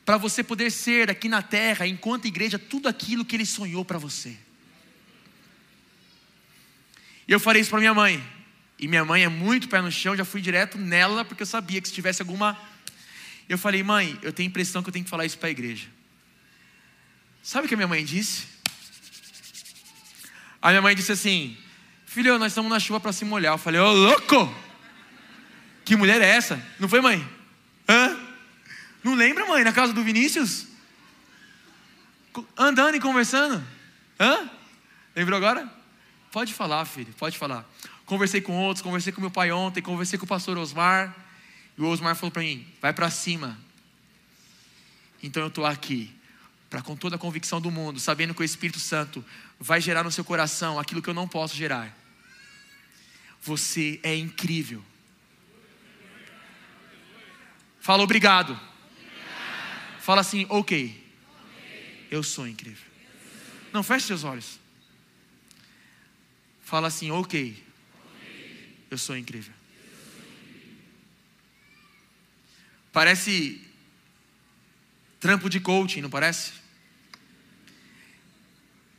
para você poder ser aqui na terra, enquanto igreja, tudo aquilo que Ele sonhou para você. E eu falei isso para minha mãe, e minha mãe é muito pé no chão, já fui direto nela, porque eu sabia que se tivesse alguma. Eu falei, mãe, eu tenho a impressão que eu tenho que falar isso para a igreja. Sabe o que a minha mãe disse? A minha mãe disse assim: Filho, nós estamos na chuva para se molhar. Eu falei, ô oh, louco! Que mulher é essa? Não foi, mãe? Hã? Não lembra, mãe, na casa do Vinícius? Andando e conversando? Hã? Lembrou agora? Pode falar, filho, pode falar. Conversei com outros, conversei com meu pai ontem, conversei com o pastor Osmar. E o Osmar falou para mim: vai para cima. Então eu estou aqui, para com toda a convicção do mundo, sabendo que o Espírito Santo vai gerar no seu coração aquilo que eu não posso gerar. Você é incrível. Fala obrigado. obrigado. Fala assim, ok. okay. Eu sou incrível. Não, feche seus olhos. Fala assim, ok. Eu sou incrível. Parece trampo de coaching, não parece?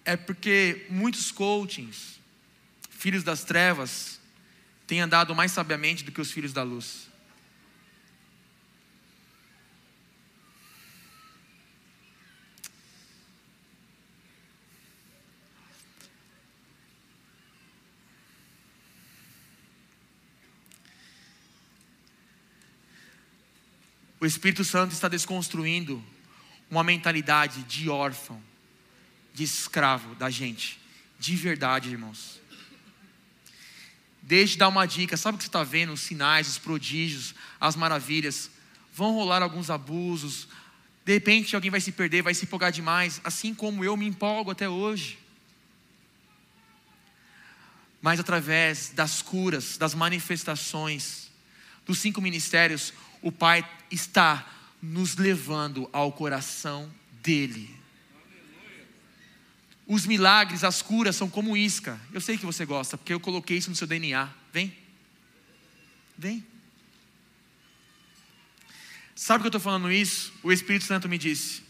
É porque muitos coachings, filhos das trevas, têm andado mais sabiamente do que os filhos da luz. O Espírito Santo está desconstruindo uma mentalidade de órfão, de escravo da gente, de verdade, irmãos. Deixe dar uma dica, sabe o que você está vendo? Os sinais, os prodígios, as maravilhas. Vão rolar alguns abusos. De repente alguém vai se perder, vai se empolgar demais, assim como eu me empolgo até hoje. Mas através das curas, das manifestações, dos cinco ministérios, o Pai está nos levando ao coração dele. Os milagres, as curas são como isca. Eu sei que você gosta, porque eu coloquei isso no seu DNA. Vem. Vem. Sabe que eu estou falando isso? O Espírito Santo me disse.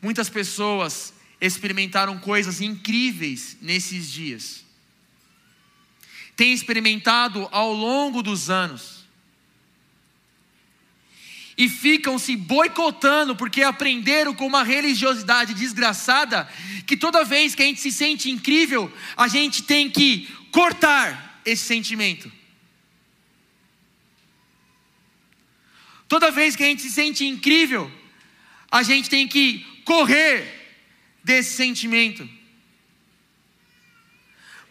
Muitas pessoas experimentaram coisas incríveis nesses dias. Têm experimentado ao longo dos anos e ficam se boicotando porque aprenderam com uma religiosidade desgraçada que toda vez que a gente se sente incrível, a gente tem que cortar esse sentimento. Toda vez que a gente se sente incrível, a gente tem que correr desse sentimento.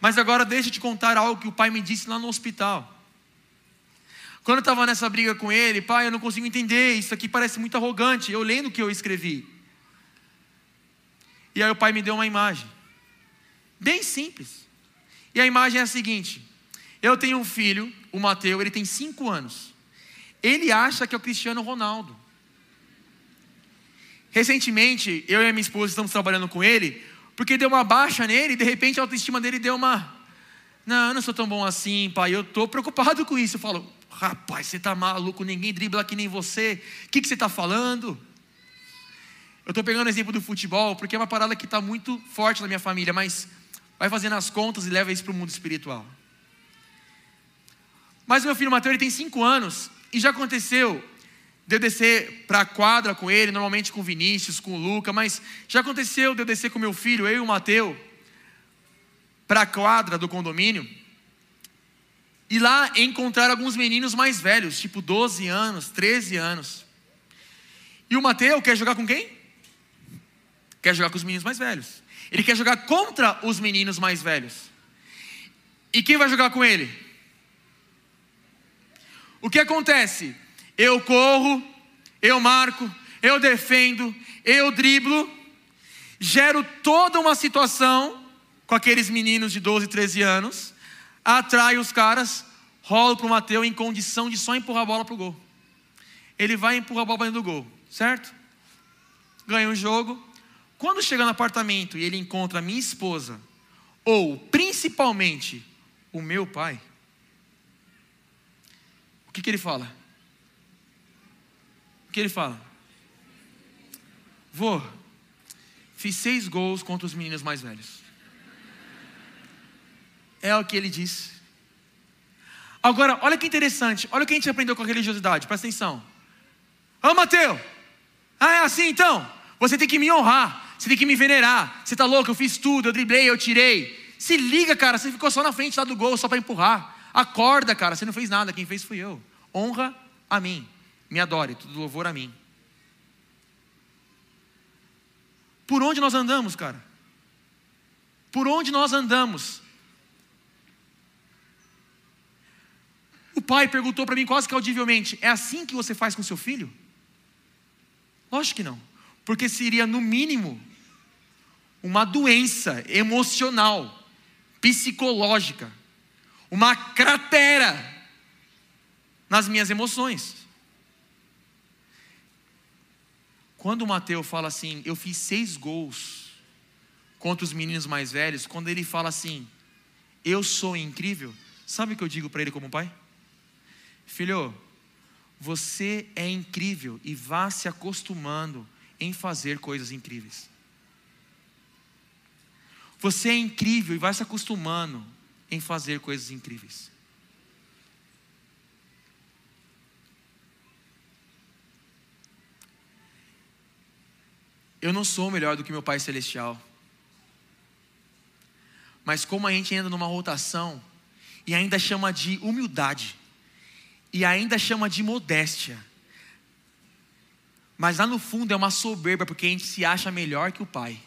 Mas agora deixa eu te contar algo que o pai me disse lá no hospital. Quando eu estava nessa briga com ele, pai, eu não consigo entender, isso aqui parece muito arrogante. Eu lendo o que eu escrevi. E aí o pai me deu uma imagem, bem simples. E a imagem é a seguinte: eu tenho um filho, o Mateus, ele tem cinco anos. Ele acha que é o Cristiano Ronaldo. Recentemente, eu e a minha esposa estamos trabalhando com ele, porque deu uma baixa nele, e de repente a autoestima dele deu uma. Não, eu não sou tão bom assim, pai. Eu estou preocupado com isso. Eu falo, Rapaz, você está maluco, ninguém dribla que nem você. O que, que você está falando? Eu estou pegando o exemplo do futebol, porque é uma parada que está muito forte na minha família, mas vai fazendo as contas e leva isso para o mundo espiritual. Mas meu filho Mateus ele tem cinco anos e já aconteceu de eu descer para a quadra com ele, normalmente com o Vinícius, com o Luca, mas já aconteceu de eu descer com meu filho, eu e o Mateus, para a quadra do condomínio e lá encontrar alguns meninos mais velhos, tipo 12 anos, 13 anos. E o Mateus quer jogar com quem? Quer jogar com os meninos mais velhos. Ele quer jogar contra os meninos mais velhos. E quem vai jogar com ele? O que acontece? Eu corro, eu marco, eu defendo, eu driblo, gero toda uma situação com aqueles meninos de 12, 13 anos atrai os caras, rola para o Mateus em condição de só empurrar a bola para o gol. Ele vai empurrar a bola para dentro do gol, certo? Ganha o jogo, Quando chega no apartamento e ele encontra a minha esposa, ou principalmente o meu pai, o que, que ele fala? O que ele fala? Vô, fiz seis gols contra os meninos mais velhos. É o que ele disse. Agora, olha que interessante, olha o que a gente aprendeu com a religiosidade, presta atenção. Ô Mateus, ah, é assim então? Você tem que me honrar, você tem que me venerar. Você tá louco? Eu fiz tudo, eu driblei, eu tirei. Se liga, cara, você ficou só na frente lá do gol, só para empurrar. Acorda, cara, você não fez nada, quem fez fui eu. Honra a mim, me adore, tudo louvor a mim. Por onde nós andamos, cara? Por onde nós andamos? O pai perguntou para mim quase que audivelmente: é assim que você faz com seu filho? Lógico que não, porque seria no mínimo uma doença emocional, psicológica, uma cratera nas minhas emoções. Quando o Mateus fala assim, eu fiz seis gols contra os meninos mais velhos, quando ele fala assim, eu sou incrível, sabe o que eu digo para ele como pai? Filho, você é incrível e vá se acostumando em fazer coisas incríveis. Você é incrível e vai se acostumando em fazer coisas incríveis. Eu não sou melhor do que meu Pai Celestial. Mas como a gente anda numa rotação e ainda chama de humildade, e ainda chama de modéstia. Mas lá no fundo é uma soberba, porque a gente se acha melhor que o Pai.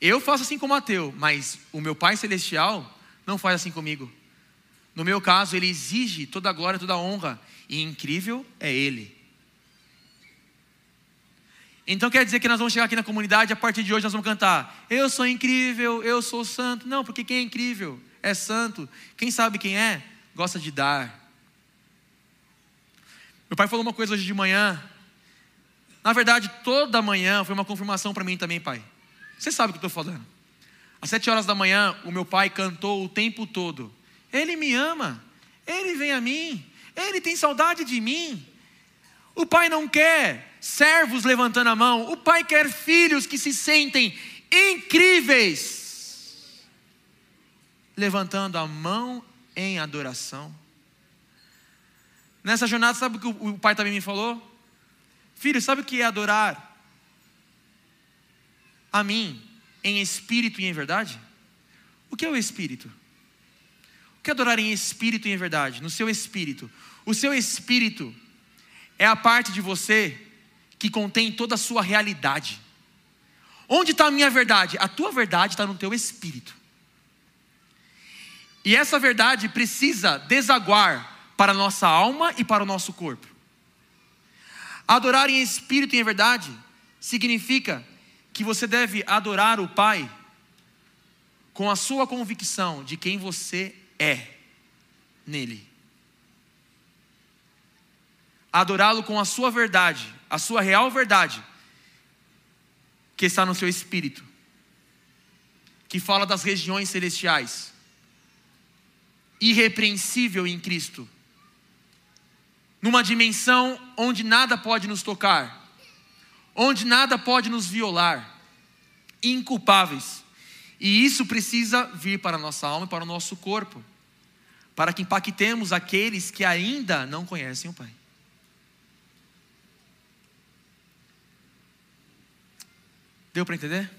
Eu faço assim com Mateus, mas o meu Pai Celestial não faz assim comigo. No meu caso, ele exige toda a glória, toda a honra, e incrível é Ele. Então quer dizer que nós vamos chegar aqui na comunidade, a partir de hoje nós vamos cantar: Eu sou incrível, eu sou santo. Não, porque quem é incrível é santo. Quem sabe quem é, gosta de dar, meu pai falou uma coisa hoje de manhã. Na verdade, toda manhã foi uma confirmação para mim também, pai. Você sabe o que eu estou falando. Às sete horas da manhã, o meu pai cantou o tempo todo. Ele me ama, ele vem a mim, ele tem saudade de mim. O pai não quer servos levantando a mão, o pai quer filhos que se sentem incríveis, levantando a mão em adoração. Nessa jornada, sabe o que o pai também me falou? Filho, sabe o que é adorar a mim em espírito e em verdade? O que é o espírito? O que é adorar em espírito e em verdade? No seu espírito. O seu espírito é a parte de você que contém toda a sua realidade. Onde está a minha verdade? A tua verdade está no teu espírito. E essa verdade precisa desaguar para a nossa alma e para o nosso corpo. Adorar em espírito e em verdade significa que você deve adorar o Pai com a sua convicção de quem você é nele. Adorá-lo com a sua verdade, a sua real verdade, que está no seu espírito, que fala das regiões celestiais, irrepreensível em Cristo numa dimensão onde nada pode nos tocar, onde nada pode nos violar, inculpáveis. E isso precisa vir para a nossa alma e para o nosso corpo, para que impactemos aqueles que ainda não conhecem o Pai. Deu para entender?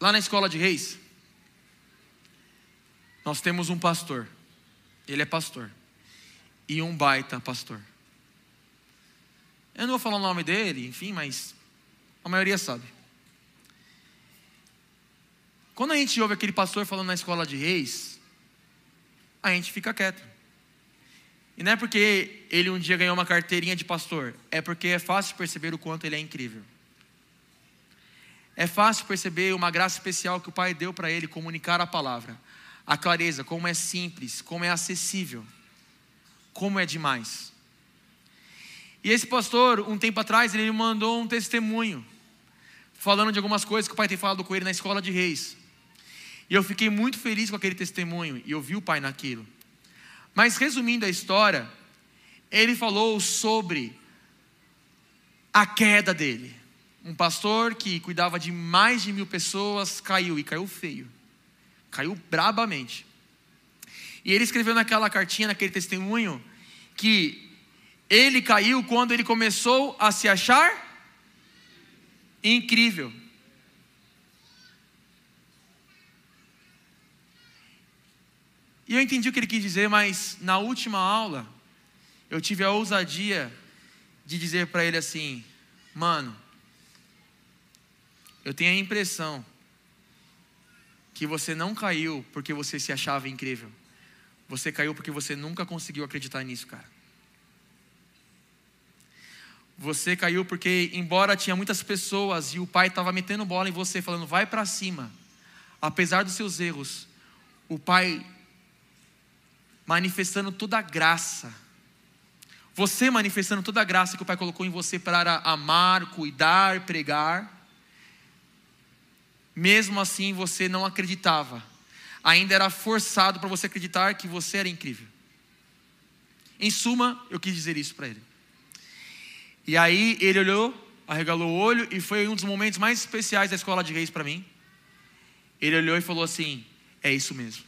Lá na escola de reis, nós temos um pastor, ele é pastor, e um baita pastor. Eu não vou falar o nome dele, enfim, mas a maioria sabe. Quando a gente ouve aquele pastor falando na escola de reis, a gente fica quieto. E não é porque ele um dia ganhou uma carteirinha de pastor, é porque é fácil perceber o quanto ele é incrível. É fácil perceber uma graça especial que o Pai deu para ele comunicar a palavra a clareza, como é simples, como é acessível, como é demais. E esse pastor, um tempo atrás, ele mandou um testemunho, falando de algumas coisas que o pai tem falado com ele na escola de reis. E eu fiquei muito feliz com aquele testemunho, e eu vi o pai naquilo. Mas resumindo a história, ele falou sobre a queda dele. Um pastor que cuidava de mais de mil pessoas caiu, e caiu feio. Caiu brabamente. E ele escreveu naquela cartinha, naquele testemunho, que ele caiu quando ele começou a se achar incrível. E eu entendi o que ele quis dizer, mas na última aula, eu tive a ousadia de dizer para ele assim: mano, eu tenho a impressão que você não caiu porque você se achava incrível. Você caiu porque você nunca conseguiu acreditar nisso, cara. Você caiu porque, embora tinha muitas pessoas e o pai estava metendo bola em você, falando, vai para cima, apesar dos seus erros, o pai manifestando toda a graça, você manifestando toda a graça que o pai colocou em você para amar, cuidar, pregar, mesmo assim você não acreditava, ainda era forçado para você acreditar que você era incrível. Em suma, eu quis dizer isso para ele. E aí ele olhou, arregalou o olho e foi um dos momentos mais especiais da escola de reis para mim. Ele olhou e falou assim: É isso mesmo.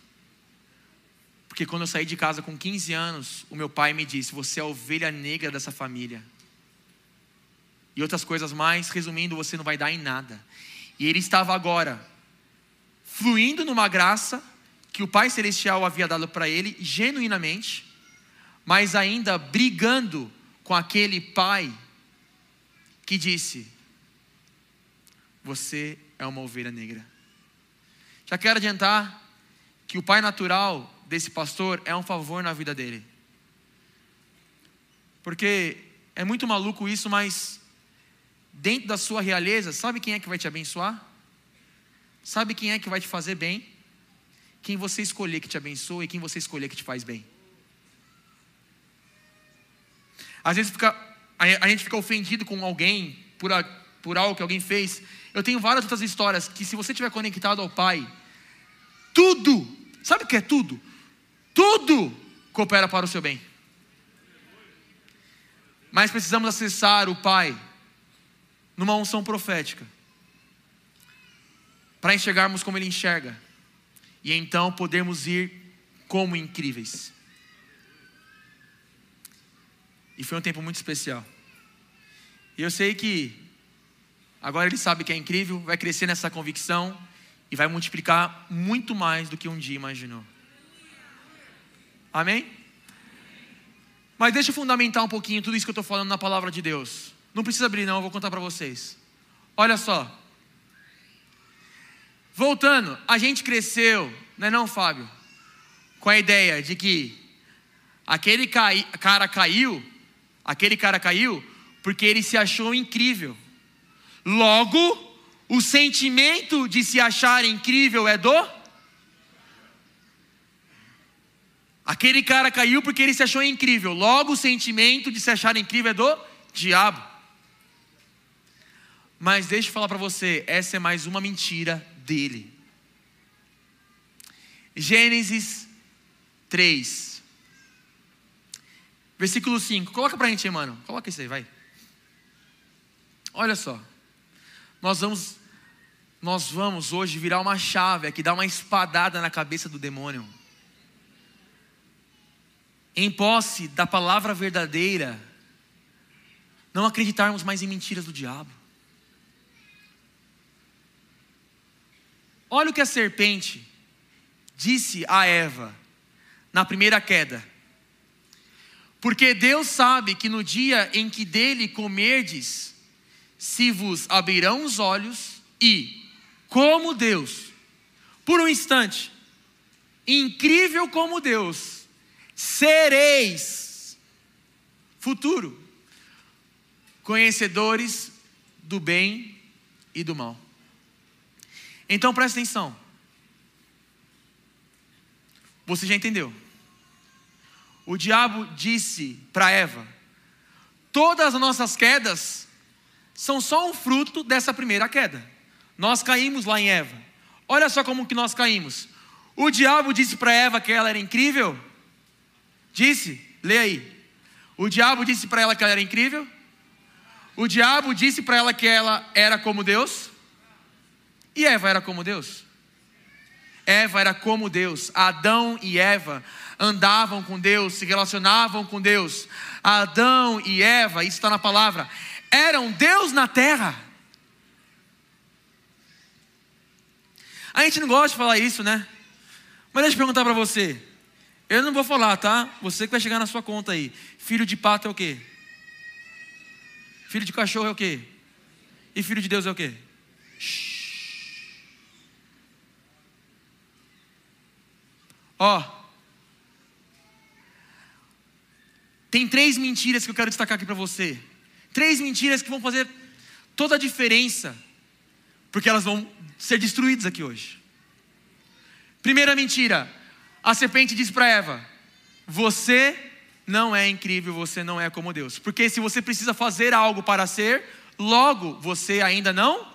Porque quando eu saí de casa com 15 anos, o meu pai me disse: Você é a ovelha negra dessa família. E outras coisas mais, resumindo, você não vai dar em nada. E ele estava agora fluindo numa graça que o Pai Celestial havia dado para ele, genuinamente, mas ainda brigando com aquele pai que disse: Você é uma ovelha negra. Já quero adiantar que o pai natural desse pastor é um favor na vida dele. Porque é muito maluco isso, mas dentro da sua realeza, sabe quem é que vai te abençoar? Sabe quem é que vai te fazer bem? Quem você escolher que te abençoe e quem você escolher que te faz bem. Às vezes fica, a gente fica ofendido com alguém por, a, por algo que alguém fez. Eu tenho várias outras histórias que, se você estiver conectado ao Pai, tudo, sabe o que é tudo? Tudo coopera para o seu bem. Mas precisamos acessar o Pai numa unção profética para enxergarmos como Ele enxerga e então podermos ir como incríveis. E foi um tempo muito especial. E eu sei que agora ele sabe que é incrível, vai crescer nessa convicção e vai multiplicar muito mais do que um dia imaginou. Amém? Mas deixa eu fundamentar um pouquinho tudo isso que eu estou falando na palavra de Deus. Não precisa abrir, não, eu vou contar para vocês. Olha só. Voltando, a gente cresceu, não é não, Fábio? Com a ideia de que aquele cai, cara caiu, aquele cara caiu porque ele se achou incrível. Logo, o sentimento de se achar incrível é do Aquele cara caiu porque ele se achou incrível. Logo, o sentimento de se achar incrível é do diabo. Mas deixa eu falar para você, essa é mais uma mentira dele. Gênesis 3, versículo 5. Coloca para a gente aí, mano. Coloca isso aí, vai. Olha só. Nós vamos, nós vamos hoje virar uma chave aqui, dar uma espadada na cabeça do demônio em posse da palavra verdadeira, não acreditarmos mais em mentiras do diabo. Olha o que a serpente disse a Eva na primeira queda. Porque Deus sabe que no dia em que dele comerdes, se vos abrirão os olhos e, como Deus, por um instante, incrível como Deus, sereis, futuro, conhecedores do bem e do mal. Então presta atenção. Você já entendeu? O diabo disse para Eva: todas as nossas quedas são só um fruto dessa primeira queda. Nós caímos lá em Eva. Olha só como que nós caímos. O diabo disse para Eva que ela era incrível? Disse? Lê aí. O diabo disse para ela que ela era incrível? O diabo disse para ela que ela era como Deus? E Eva era como Deus? Eva era como Deus. Adão e Eva andavam com Deus, se relacionavam com Deus. Adão e Eva, isso está na palavra, eram Deus na terra. A gente não gosta de falar isso, né? Mas deixa eu perguntar para você. Eu não vou falar, tá? Você que vai chegar na sua conta aí. Filho de pato é o quê? Filho de cachorro é o quê? E filho de Deus é o quê? Ó. Tem três mentiras que eu quero destacar aqui para você. Três mentiras que vão fazer toda a diferença. Porque elas vão ser destruídas aqui hoje. Primeira mentira: a serpente disse para Eva: Você não é incrível, você não é como Deus. Porque se você precisa fazer algo para ser, logo você ainda não.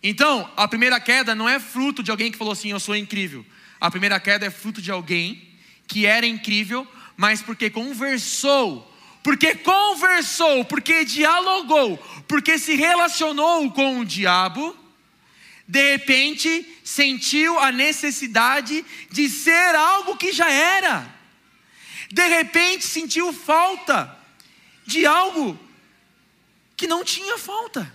Então, a primeira queda não é fruto de alguém que falou assim: Eu sou incrível. A primeira queda é fruto de alguém que era incrível, mas porque conversou, porque conversou, porque dialogou, porque se relacionou com o diabo, de repente sentiu a necessidade de ser algo que já era. De repente sentiu falta de algo que não tinha falta.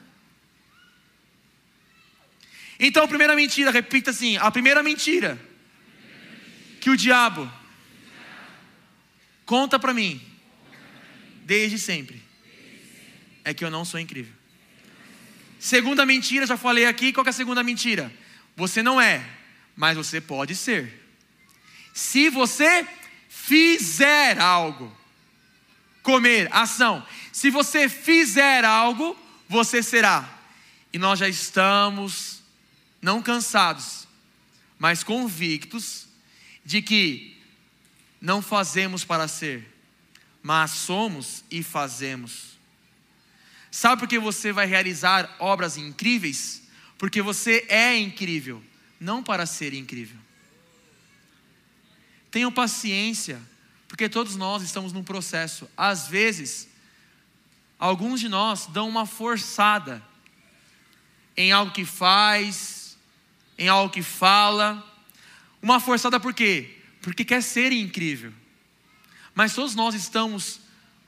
Então, a primeira mentira, repita assim: a primeira mentira que o diabo conta para mim, desde sempre, é que eu não sou incrível. Segunda mentira, já falei aqui, qual é a segunda mentira? Você não é, mas você pode ser. Se você fizer algo, comer, ação, se você fizer algo, você será. E nós já estamos, não cansados, mas convictos de que não fazemos para ser, mas somos e fazemos. Sabe por que você vai realizar obras incríveis? Porque você é incrível, não para ser incrível. Tenham paciência, porque todos nós estamos num processo. Às vezes, alguns de nós dão uma forçada em algo que faz, em algo que fala. Uma forçada por quê? Porque quer ser incrível. Mas todos nós estamos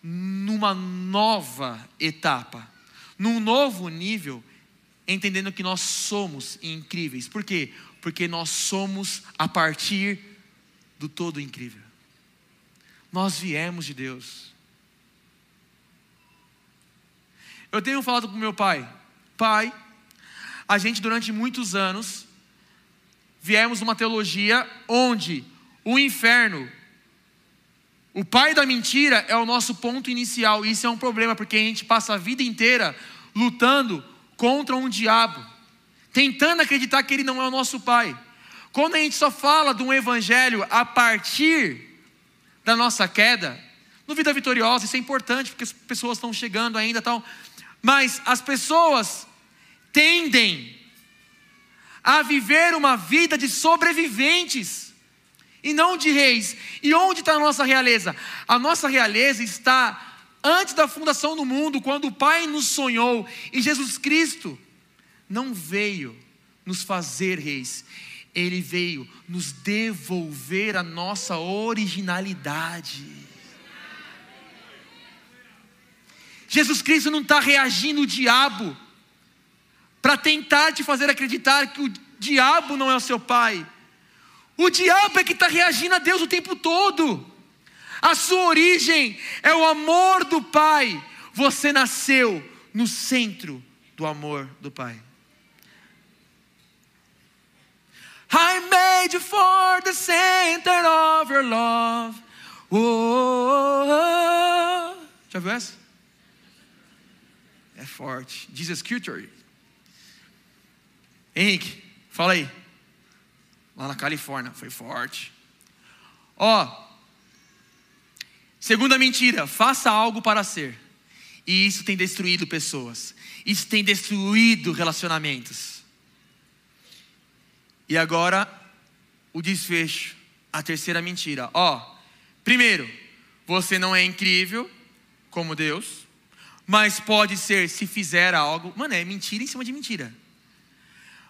numa nova etapa, num novo nível, entendendo que nós somos incríveis. Por quê? Porque nós somos a partir do todo incrível. Nós viemos de Deus. Eu tenho falado com meu pai, pai, a gente durante muitos anos viemos numa teologia onde o inferno o pai da mentira é o nosso ponto inicial. Isso é um problema, porque a gente passa a vida inteira lutando contra um diabo, tentando acreditar que ele não é o nosso pai. Quando a gente só fala de um evangelho a partir da nossa queda, no Vida Vitoriosa, isso é importante, porque as pessoas estão chegando ainda tal. Mas as pessoas tendem a viver uma vida de sobreviventes e não de reis. E onde está a nossa realeza? A nossa realeza está antes da fundação do mundo, quando o Pai nos sonhou, e Jesus Cristo não veio nos fazer reis, ele veio nos devolver a nossa originalidade. Jesus Cristo não está reagindo o diabo para tentar te fazer acreditar que o diabo não é o seu pai. O diabo é que está reagindo a Deus o tempo todo. A sua origem é o amor do Pai. Você nasceu no centro do amor do Pai. I made you for the center of your love. Oh, Já viu essa? É forte. Jesus Culture. Henrique, fala aí lá na Califórnia, foi forte. Ó, Segunda mentira, faça algo para ser. E isso tem destruído pessoas. Isso tem destruído relacionamentos. E agora, o desfecho, a terceira mentira. Ó, primeiro, você não é incrível como Deus, mas pode ser se fizer algo. Mano, é mentira em cima de mentira.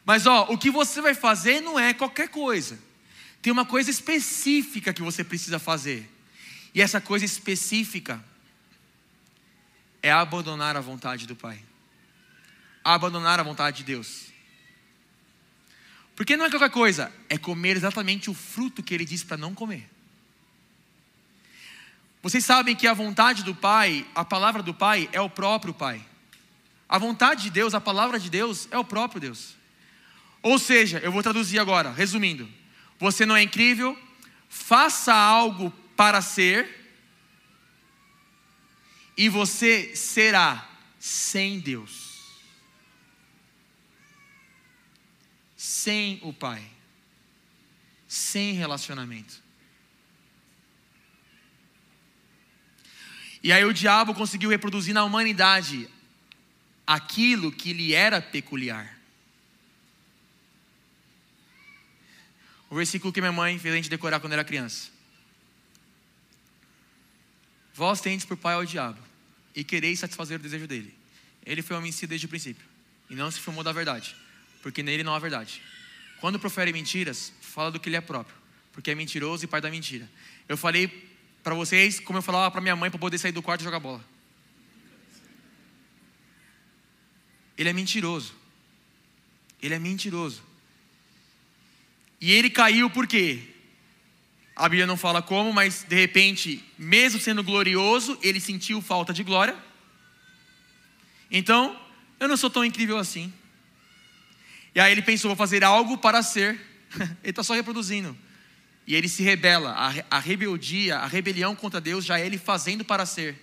Mas ó, o que você vai fazer não é qualquer coisa. Tem uma coisa específica que você precisa fazer. E essa coisa específica é abandonar a vontade do Pai. Abandonar a vontade de Deus. Porque não é qualquer coisa, é comer exatamente o fruto que ele disse para não comer. Vocês sabem que a vontade do Pai, a palavra do Pai é o próprio Pai. A vontade de Deus, a palavra de Deus é o próprio Deus. Ou seja, eu vou traduzir agora, resumindo: você não é incrível, faça algo para ser, e você será sem Deus, sem o Pai, sem relacionamento. E aí o diabo conseguiu reproduzir na humanidade aquilo que lhe era peculiar. O versículo que minha mãe fez a gente decorar quando era criança. Vós tendes por pai ao diabo, e quereis satisfazer o desejo dele. Ele foi homicida desde o princípio, e não se formou da verdade, porque nele não há verdade. Quando profere mentiras, fala do que ele é próprio, porque é mentiroso e pai da mentira. Eu falei para vocês como eu falava para minha mãe para poder sair do quarto e jogar bola. Ele é mentiroso. Ele é mentiroso. E ele caiu por quê? A Bíblia não fala como, mas de repente, mesmo sendo glorioso, ele sentiu falta de glória. Então, eu não sou tão incrível assim. E aí ele pensou, vou fazer algo para ser. ele está só reproduzindo. E ele se rebela. A, a rebeldia, a rebelião contra Deus já é ele fazendo para ser.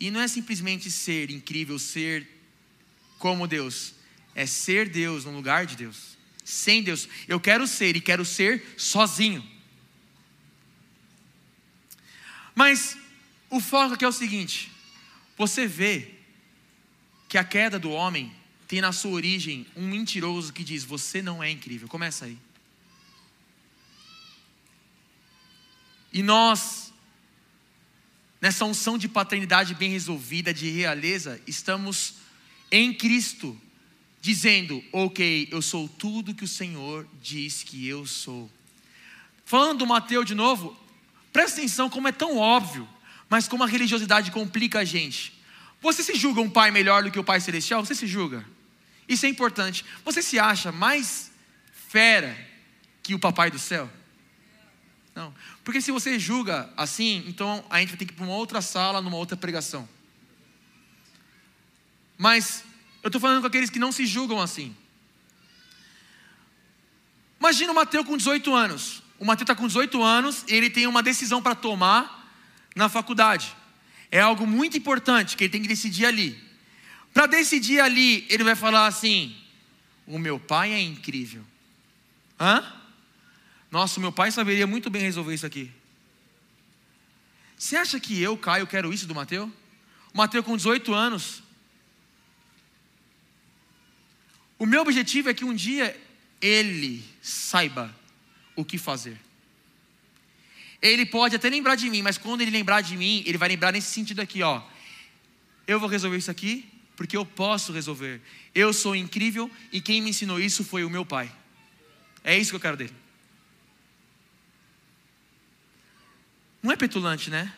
E não é simplesmente ser incrível, ser como Deus. É ser Deus no lugar de Deus. Sem Deus. Eu quero ser e quero ser sozinho. Mas o foco aqui é o seguinte: você vê que a queda do homem tem na sua origem um mentiroso que diz: Você não é incrível. Começa aí. E nós, nessa unção de paternidade bem resolvida, de realeza, estamos em Cristo, dizendo: Ok, eu sou tudo que o Senhor diz que eu sou. Falando do Mateus de novo, Presta atenção como é tão óbvio, mas como a religiosidade complica a gente. Você se julga um pai melhor do que o Pai Celestial? Você se julga? Isso é importante. Você se acha mais fera que o Papai do céu? Não. Porque se você julga assim, então a gente vai ter que ir para uma outra sala, numa outra pregação. Mas eu estou falando com aqueles que não se julgam assim. Imagina o Mateus com 18 anos. O Mateus está com 18 anos e ele tem uma decisão para tomar na faculdade. É algo muito importante que ele tem que decidir ali. Para decidir ali, ele vai falar assim: O meu pai é incrível. Hã? Nossa, meu pai saberia muito bem resolver isso aqui. Você acha que eu, Caio, quero isso do Mateus? O Mateus com 18 anos. O meu objetivo é que um dia ele saiba o que fazer. Ele pode até lembrar de mim, mas quando ele lembrar de mim, ele vai lembrar nesse sentido aqui, ó. Eu vou resolver isso aqui porque eu posso resolver. Eu sou incrível e quem me ensinou isso foi o meu pai. É isso que eu quero dele. Não é petulante, né?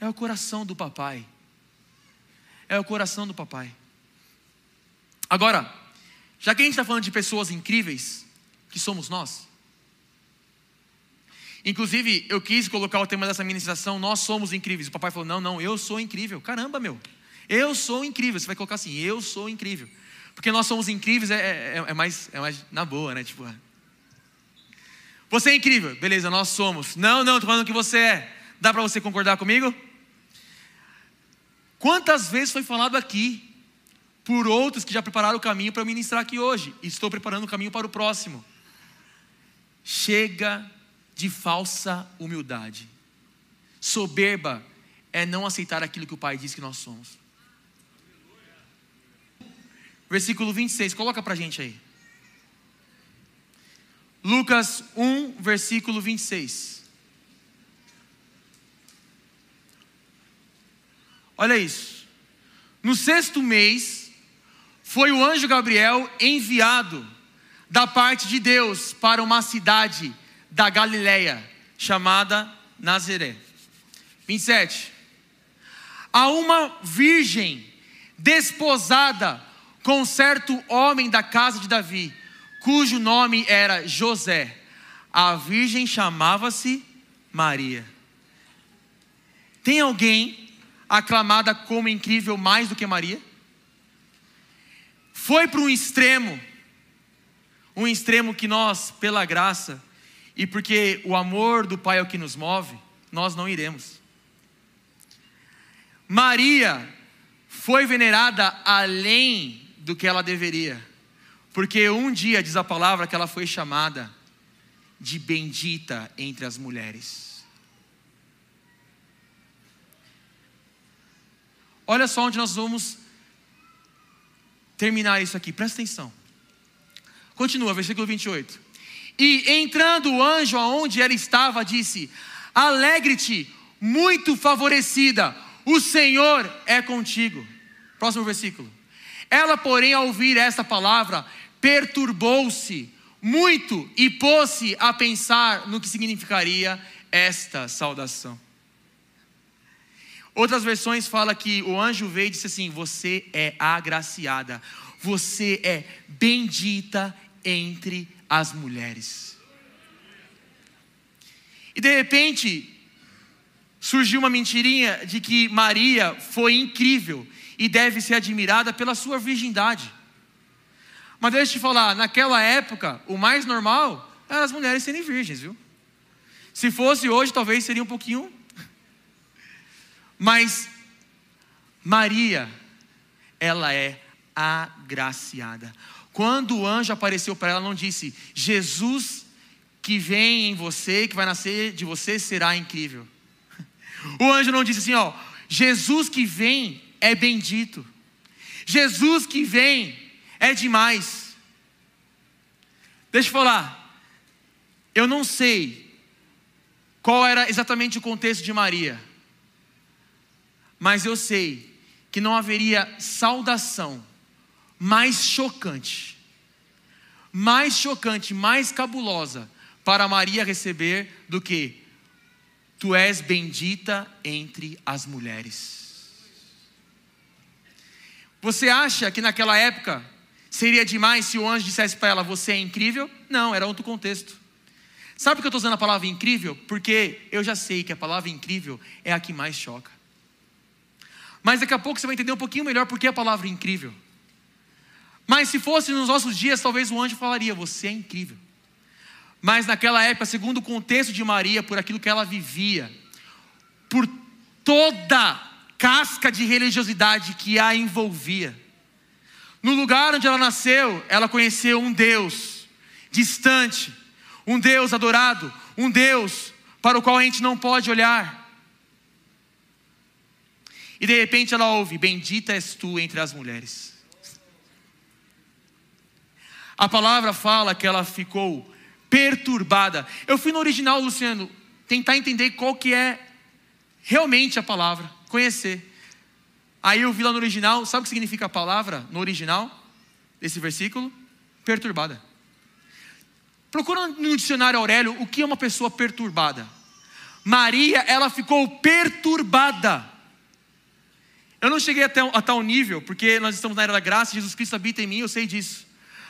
É o coração do papai. É o coração do papai. Agora, já que a gente está falando de pessoas incríveis, que somos nós, Inclusive, eu quis colocar o tema dessa ministração, nós somos incríveis. O papai falou: não, não, eu sou incrível. Caramba, meu. Eu sou incrível. Você vai colocar assim, eu sou incrível. Porque nós somos incríveis é, é, é mais, é mais na boa, né? Tipo, você é incrível. Beleza, nós somos. Não, não, estou falando que você é. Dá para você concordar comigo? Quantas vezes foi falado aqui por outros que já prepararam o caminho para ministrar aqui hoje? E estou preparando o caminho para o próximo. Chega de falsa humildade. Soberba é não aceitar aquilo que o Pai diz que nós somos. Versículo 26, coloca pra gente aí. Lucas 1, versículo 26. Olha isso. No sexto mês, foi o anjo Gabriel enviado da parte de Deus para uma cidade da Galileia, chamada Nazaré. 27. A uma virgem desposada com certo homem da casa de Davi, cujo nome era José. A virgem chamava-se Maria. Tem alguém aclamada como incrível mais do que Maria? Foi para um extremo, um extremo que nós, pela graça e porque o amor do Pai é o que nos move, nós não iremos. Maria foi venerada além do que ela deveria, porque um dia diz a palavra que ela foi chamada de bendita entre as mulheres. Olha só onde nós vamos terminar isso aqui, presta atenção. Continua, versículo 28. E entrando o anjo aonde ela estava, disse: Alegre-te, muito favorecida, o Senhor é contigo. Próximo versículo. Ela, porém, ao ouvir esta palavra, perturbou-se muito e pôs-se a pensar no que significaria esta saudação. Outras versões falam que o anjo veio e disse assim: Você é agraciada, você é bendita entre as mulheres. E de repente, surgiu uma mentirinha de que Maria foi incrível e deve ser admirada pela sua virgindade. Mas deixa eu te falar, naquela época, o mais normal era as mulheres serem virgens, viu? Se fosse hoje, talvez seria um pouquinho. Mas Maria, ela é agraciada. Quando o anjo apareceu para ela, não disse: Jesus que vem em você, que vai nascer de você, será incrível. O anjo não disse assim, ó, Jesus que vem é bendito. Jesus que vem é demais. Deixa eu falar. Eu não sei qual era exatamente o contexto de Maria. Mas eu sei que não haveria saudação mais chocante, mais chocante, mais cabulosa para Maria receber do que tu és bendita entre as mulheres. Você acha que naquela época seria demais se o anjo dissesse para ela: Você é incrível? Não, era outro contexto. Sabe por que eu estou usando a palavra incrível? Porque eu já sei que a palavra incrível é a que mais choca. Mas daqui a pouco você vai entender um pouquinho melhor por que a palavra incrível. Mas se fosse nos nossos dias, talvez o anjo falaria: Você é incrível. Mas naquela época, segundo o contexto de Maria, por aquilo que ela vivia, por toda casca de religiosidade que a envolvia, no lugar onde ela nasceu, ela conheceu um Deus distante, um Deus adorado, um Deus para o qual a gente não pode olhar. E de repente ela ouve: Bendita és tu entre as mulheres. A palavra fala que ela ficou perturbada. Eu fui no original, Luciano, tentar entender qual que é realmente a palavra, conhecer. Aí eu vi lá no original, sabe o que significa a palavra no original desse versículo? Perturbada. Procura no dicionário Aurélio o que é uma pessoa perturbada. Maria, ela ficou perturbada. Eu não cheguei até a tal nível, porque nós estamos na era da graça, Jesus Cristo habita em mim, eu sei disso.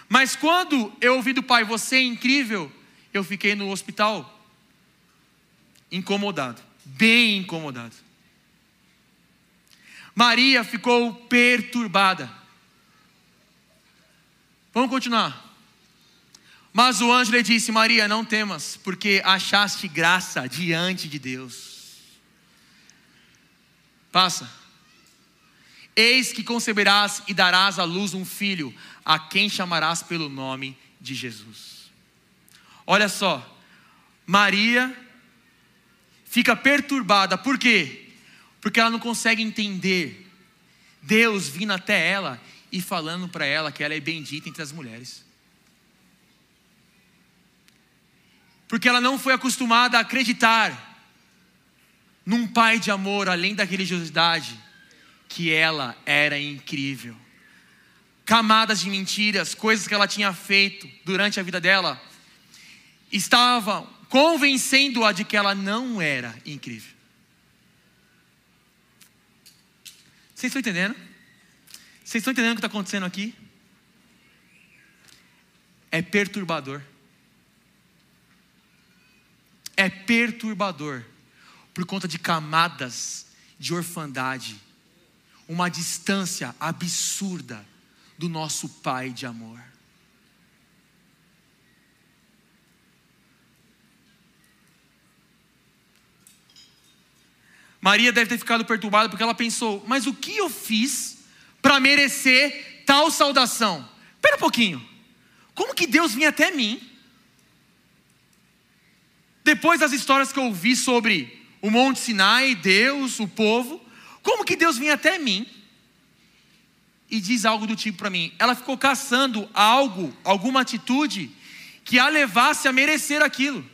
Mas quando eu ouvi do pai, você é incrível, eu fiquei no hospital incomodado, bem incomodado. Maria ficou perturbada. Vamos continuar. Mas o anjo lhe disse: Maria, não temas, porque achaste graça diante de Deus. Passa. Eis que conceberás e darás à luz um filho, a quem chamarás pelo nome de Jesus. Olha só, Maria fica perturbada. Por quê? Porque ela não consegue entender Deus vindo até ela e falando para ela que ela é bendita entre as mulheres. Porque ela não foi acostumada a acreditar num pai de amor além da religiosidade, que ela era incrível. Camadas de mentiras, coisas que ela tinha feito durante a vida dela, estavam convencendo-a de que ela não era incrível. Vocês estão entendendo? Vocês estão entendendo o que está acontecendo aqui? É perturbador. É perturbador por conta de camadas de orfandade, uma distância absurda do nosso Pai de amor. Maria deve ter ficado perturbada porque ela pensou: mas o que eu fiz para merecer tal saudação? Espera um pouquinho, como que Deus vinha até mim? Depois das histórias que eu ouvi sobre o Monte Sinai, Deus, o povo, como que Deus vinha até mim e diz algo do tipo para mim? Ela ficou caçando algo, alguma atitude que a levasse a merecer aquilo.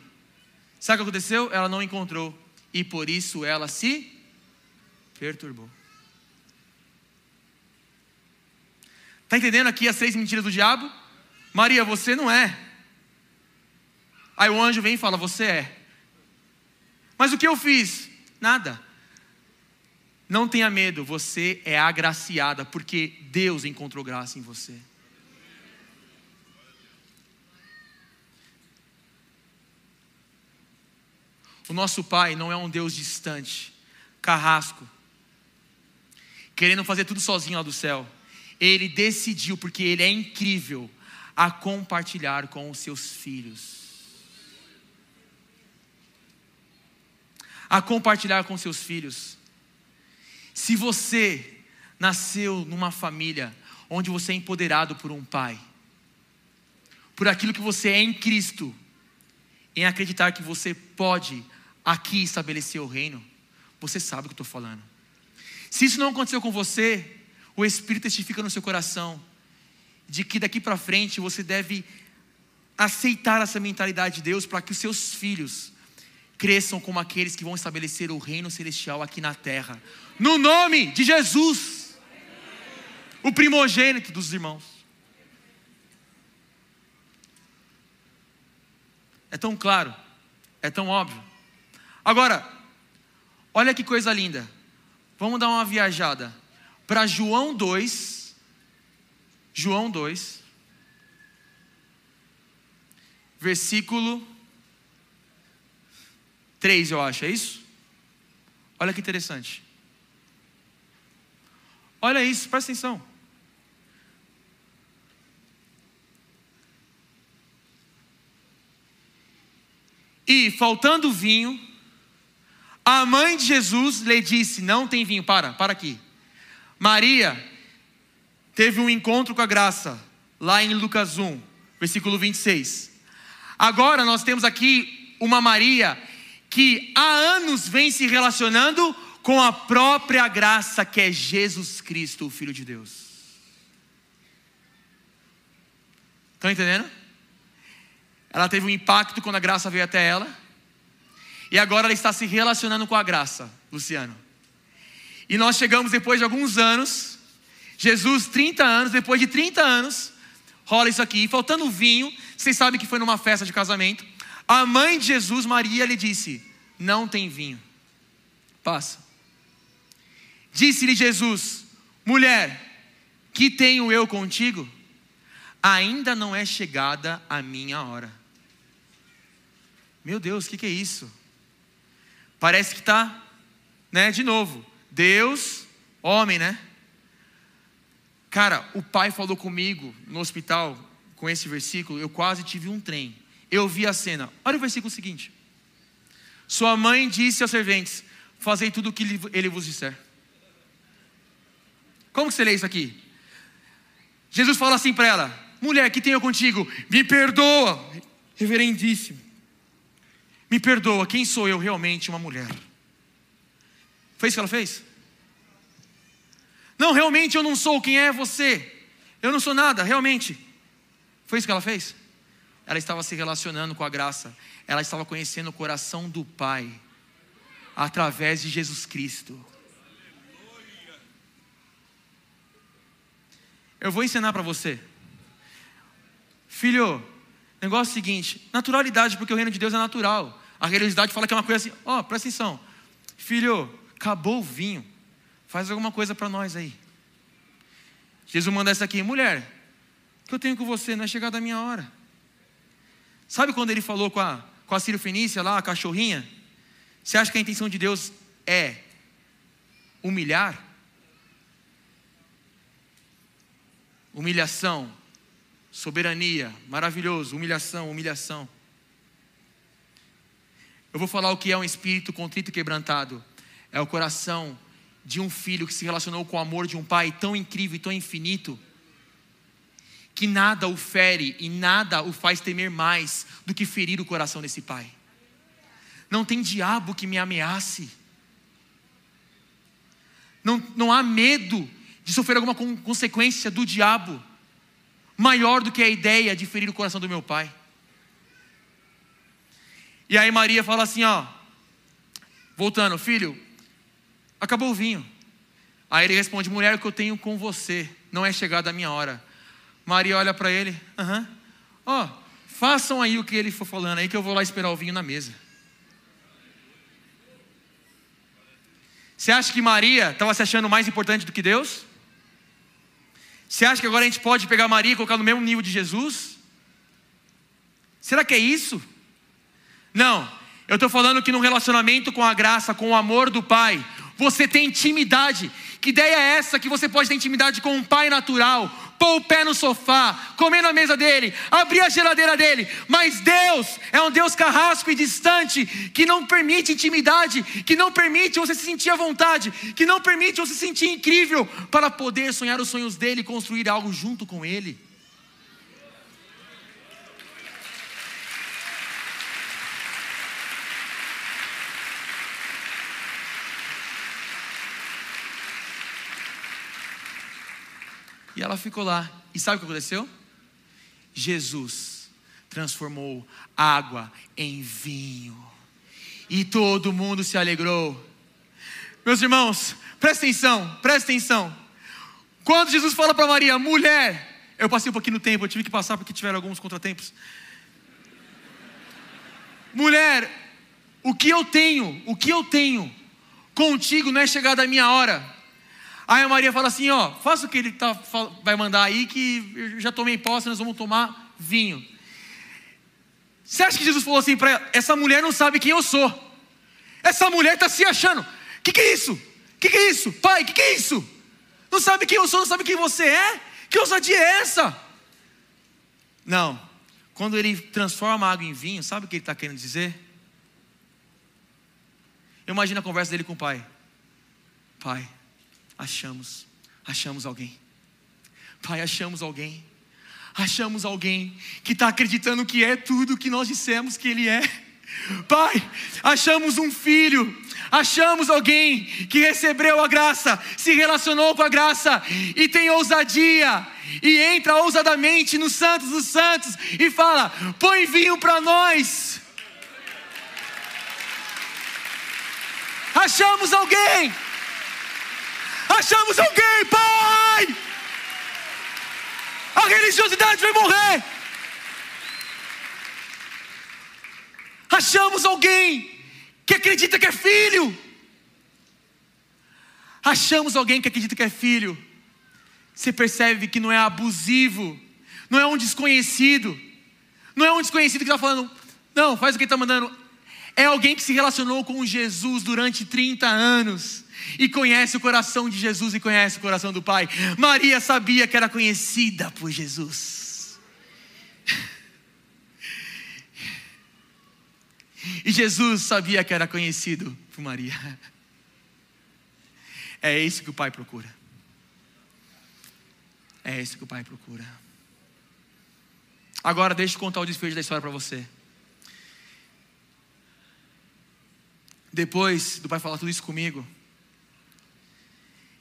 Sabe o que aconteceu? Ela não encontrou e por isso ela se perturbou. Está entendendo aqui as seis mentiras do diabo? Maria, você não é. Aí o anjo vem e fala: Você é. Mas o que eu fiz? Nada. Não tenha medo, você é agraciada, porque Deus encontrou graça em você. O nosso Pai não é um Deus distante, carrasco, querendo fazer tudo sozinho lá do céu. Ele decidiu, porque Ele é incrível, a compartilhar com os seus filhos. A compartilhar com seus filhos. Se você nasceu numa família onde você é empoderado por um pai, por aquilo que você é em Cristo, em acreditar que você pode aqui estabelecer o reino, você sabe o que estou falando. Se isso não aconteceu com você, o Espírito testifica no seu coração de que daqui para frente você deve aceitar essa mentalidade de Deus para que os seus filhos cresçam como aqueles que vão estabelecer o reino celestial aqui na terra. No nome de Jesus, o primogênito dos irmãos. É tão claro, é tão óbvio. Agora, olha que coisa linda. Vamos dar uma viajada para João 2. João 2. Versículo 3, eu acho, é isso? Olha que interessante. Olha isso, presta atenção. E faltando vinho, a mãe de Jesus lhe disse: Não tem vinho. Para, para aqui. Maria teve um encontro com a graça, lá em Lucas 1, versículo 26. Agora nós temos aqui uma Maria que há anos vem se relacionando com a própria graça que é Jesus Cristo, o Filho de Deus. Estão entendendo? Ela teve um impacto quando a graça veio até ela. E agora ela está se relacionando com a graça, Luciano. E nós chegamos depois de alguns anos, Jesus, 30 anos, depois de 30 anos, rola isso aqui, faltando vinho, vocês sabem que foi numa festa de casamento. A mãe de Jesus, Maria, lhe disse: Não tem vinho. Passa. Disse-lhe Jesus: Mulher, que tenho eu contigo? Ainda não é chegada a minha hora. Meu Deus, o que, que é isso? Parece que está, né, de novo, Deus, homem, né? Cara, o pai falou comigo no hospital com esse versículo, eu quase tive um trem. Eu vi a cena. Olha o versículo seguinte. Sua mãe disse aos serventes: Fazei tudo o que ele vos disser. Como que você lê isso aqui? Jesus fala assim para ela: Mulher, que tenho contigo? Me perdoa, reverendíssimo. Me perdoa, quem sou eu realmente, uma mulher? Foi isso que ela fez? Não, realmente eu não sou, quem é você? Eu não sou nada, realmente. Foi isso que ela fez? Ela estava se relacionando com a graça, ela estava conhecendo o coração do Pai, através de Jesus Cristo. Eu vou ensinar para você. Filho, negócio é o seguinte: naturalidade, porque o reino de Deus é natural. A religiosidade fala que é uma coisa assim, ó, oh, presta atenção. Filho, acabou o vinho. Faz alguma coisa para nós aí. Jesus manda essa aqui, mulher, o que eu tenho com você? Não é chegada a minha hora. Sabe quando ele falou com a, com a Fenícia lá, a cachorrinha? Você acha que a intenção de Deus é humilhar? Humilhação, soberania, maravilhoso, humilhação, humilhação. Eu vou falar o que é um espírito contrito e quebrantado. É o coração de um filho que se relacionou com o amor de um pai tão incrível e tão infinito, que nada o fere e nada o faz temer mais do que ferir o coração desse pai. Não tem diabo que me ameace. Não, não há medo de sofrer alguma consequência do diabo maior do que a ideia de ferir o coração do meu pai. E aí Maria fala assim, ó, voltando, filho, acabou o vinho. Aí ele responde, mulher, o que eu tenho com você não é chegada a minha hora. Maria olha para ele, aham, ó, façam aí o que ele for falando aí que eu vou lá esperar o vinho na mesa. Você acha que Maria estava se achando mais importante do que Deus? Você acha que agora a gente pode pegar Maria e colocar no mesmo nível de Jesus? Será que é isso? Não, eu estou falando que no relacionamento com a graça, com o amor do Pai, você tem intimidade. Que ideia é essa que você pode ter intimidade com um pai natural, pôr o pé no sofá, comer na mesa dele, abrir a geladeira dele. Mas Deus é um Deus carrasco e distante, que não permite intimidade, que não permite você se sentir à vontade, que não permite você se sentir incrível para poder sonhar os sonhos dele e construir algo junto com ele. E ela ficou lá. E sabe o que aconteceu? Jesus transformou água em vinho. E todo mundo se alegrou. Meus irmãos, presta atenção, presta atenção. Quando Jesus fala para Maria, mulher, eu passei um pouquinho no tempo, eu tive que passar porque tiveram alguns contratempos. Mulher, o que eu tenho, o que eu tenho contigo não é chegada a minha hora. Aí a Maria fala assim: ó, faça o que ele tá, vai mandar aí, que eu já tomei posse, nós vamos tomar vinho. Você acha que Jesus falou assim para ela? Essa mulher não sabe quem eu sou. Essa mulher está se achando. O que, que é isso? O que, que é isso? Pai, o que, que é isso? Não sabe quem eu sou, não sabe quem você é? Que ousadia é essa? Não. Quando ele transforma a água em vinho, sabe o que ele está querendo dizer? Eu imagino a conversa dele com o pai. Pai, achamos, achamos alguém. Pai, achamos alguém. Achamos alguém que está acreditando que é tudo que nós dissemos que Ele é. Pai, achamos um filho, achamos alguém que recebeu a graça, se relacionou com a graça e tem ousadia e entra ousadamente no Santos dos Santos e fala: põe vinho para nós. Achamos alguém Achamos alguém, Pai! A religiosidade vai morrer. Achamos alguém que acredita que é filho. Achamos alguém que acredita que é filho. Você percebe que não é abusivo, não é um desconhecido, não é um desconhecido que está falando, não, faz o que está mandando. É alguém que se relacionou com Jesus durante 30 anos e conhece o coração de Jesus e conhece o coração do Pai. Maria sabia que era conhecida por Jesus. E Jesus sabia que era conhecido por Maria. É isso que o Pai procura. É isso que o Pai procura. Agora deixa eu contar o desfecho da história para você. Depois do pai falar tudo isso comigo,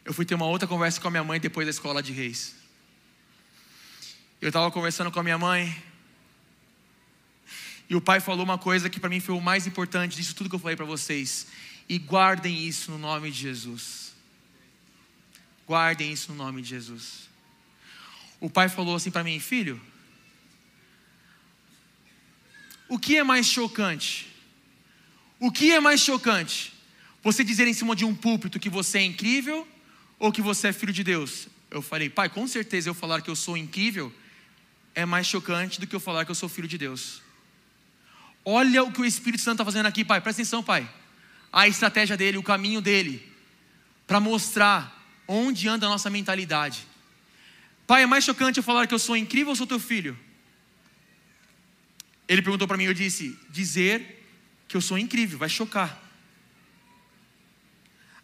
eu fui ter uma outra conversa com a minha mãe depois da escola de reis. Eu estava conversando com a minha mãe, e o pai falou uma coisa que para mim foi o mais importante disso tudo que eu falei para vocês. E guardem isso no nome de Jesus. Guardem isso no nome de Jesus. O pai falou assim para mim, filho, o que é mais chocante? O que é mais chocante? Você dizer em cima de um púlpito que você é incrível ou que você é filho de Deus? Eu falei, pai, com certeza eu falar que eu sou incrível é mais chocante do que eu falar que eu sou filho de Deus. Olha o que o Espírito Santo está fazendo aqui, pai. Presta atenção, pai. A estratégia dele, o caminho dele, para mostrar onde anda a nossa mentalidade. Pai, é mais chocante eu falar que eu sou incrível ou sou teu filho? Ele perguntou para mim, eu disse: dizer que eu sou incrível, vai chocar.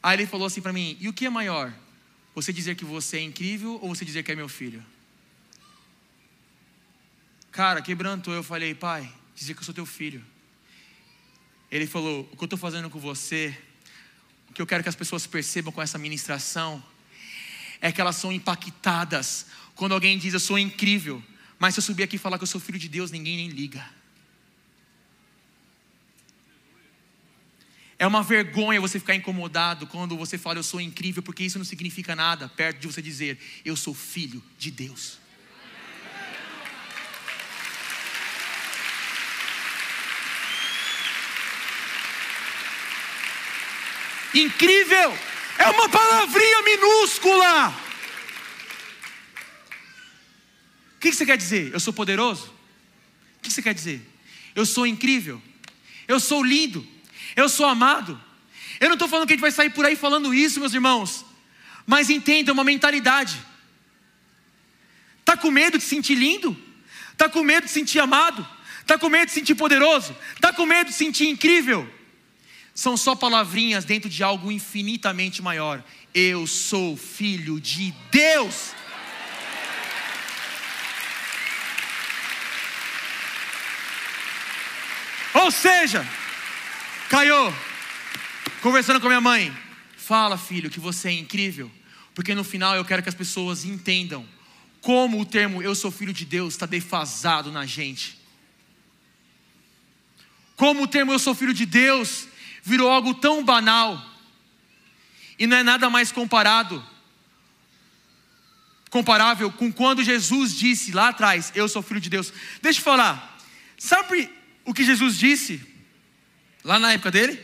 Aí ele falou assim para mim: e o que é maior? Você dizer que você é incrível ou você dizer que é meu filho? Cara, quebrantou, eu falei, pai, dizer que eu sou teu filho. Ele falou: O que eu estou fazendo com você, o que eu quero que as pessoas percebam com essa ministração, é que elas são impactadas quando alguém diz eu sou incrível, mas se eu subir aqui e falar que eu sou filho de Deus, ninguém nem liga. É uma vergonha você ficar incomodado quando você fala eu sou incrível, porque isso não significa nada perto de você dizer eu sou filho de Deus. Incrível é uma palavrinha minúscula. O que você quer dizer? Eu sou poderoso? O que você quer dizer? Eu sou incrível? Eu sou lindo? Eu sou amado? Eu não estou falando que a gente vai sair por aí falando isso, meus irmãos. Mas entenda uma mentalidade. Está com medo de se sentir lindo? Está com medo de se sentir amado? Está com medo de se sentir poderoso? Está com medo de se sentir incrível? são só palavrinhas dentro de algo infinitamente maior. Eu sou filho de Deus. Ou seja, Caio, conversando com a minha mãe, fala filho que você é incrível, porque no final eu quero que as pessoas entendam como o termo eu sou filho de Deus está defasado na gente. Como o termo eu sou filho de Deus virou algo tão banal e não é nada mais comparado comparável com quando Jesus disse lá atrás, eu sou filho de Deus. Deixa eu falar. Sabe o que Jesus disse lá na época dele?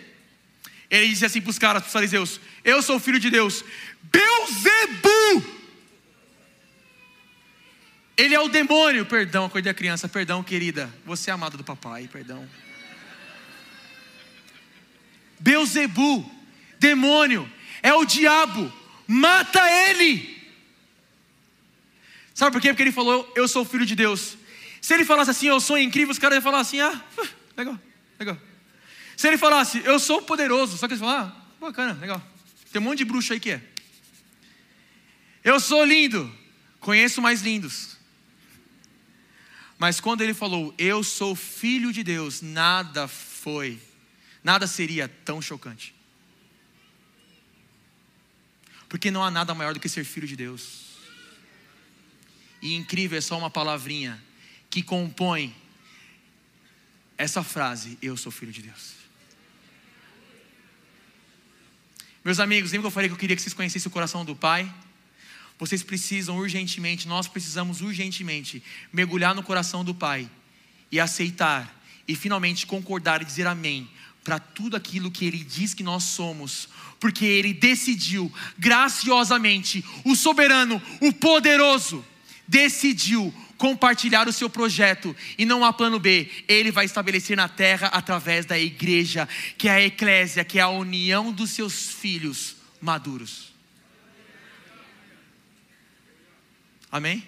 Ele disse assim para os caras, para os fariseus: Eu sou filho de Deus. Beuzebu! Ele é o demônio. Perdão, acordei a criança. Perdão, querida. Você é amada do papai. Perdão. Beuzebu, demônio, é o diabo, mata ele. Sabe por quê? Porque ele falou, eu sou filho de Deus. Se ele falasse assim, eu sou incrível, os caras iam falar assim, ah, legal, legal. Se ele falasse, eu sou poderoso, só que eles falam, ah, bacana, legal. Tem um monte de bruxo aí que é. Eu sou lindo, conheço mais lindos. Mas quando ele falou, eu sou filho de Deus, nada foi nada seria tão chocante. Porque não há nada maior do que ser filho de Deus. E incrível é só uma palavrinha que compõe essa frase: Eu sou filho de Deus. Meus amigos, lembra que eu falei que eu queria que vocês conhecessem o coração do Pai? Vocês precisam urgentemente, nós precisamos urgentemente mergulhar no coração do Pai e aceitar e finalmente concordar e dizer amém para tudo aquilo que Ele diz que nós somos, porque Ele decidiu graciosamente, o soberano, o poderoso, decidiu compartilhar o seu projeto e não há plano B. Ele vai estabelecer na terra através da igreja, que é a eclésia, que é a união dos seus filhos maduros. Amém?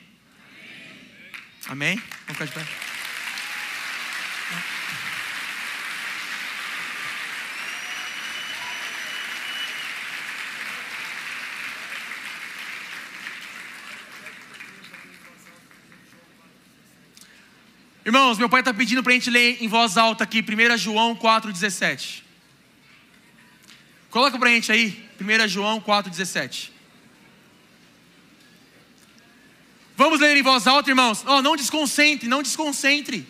Amém? Vamos ficar de pé. Irmãos, meu pai está pedindo para a gente ler em voz alta aqui, 1 João 4,17. Coloca pra gente aí, 1 João 4,17. Vamos ler em voz alta, irmãos. Oh, não desconcentre, não desconcentre.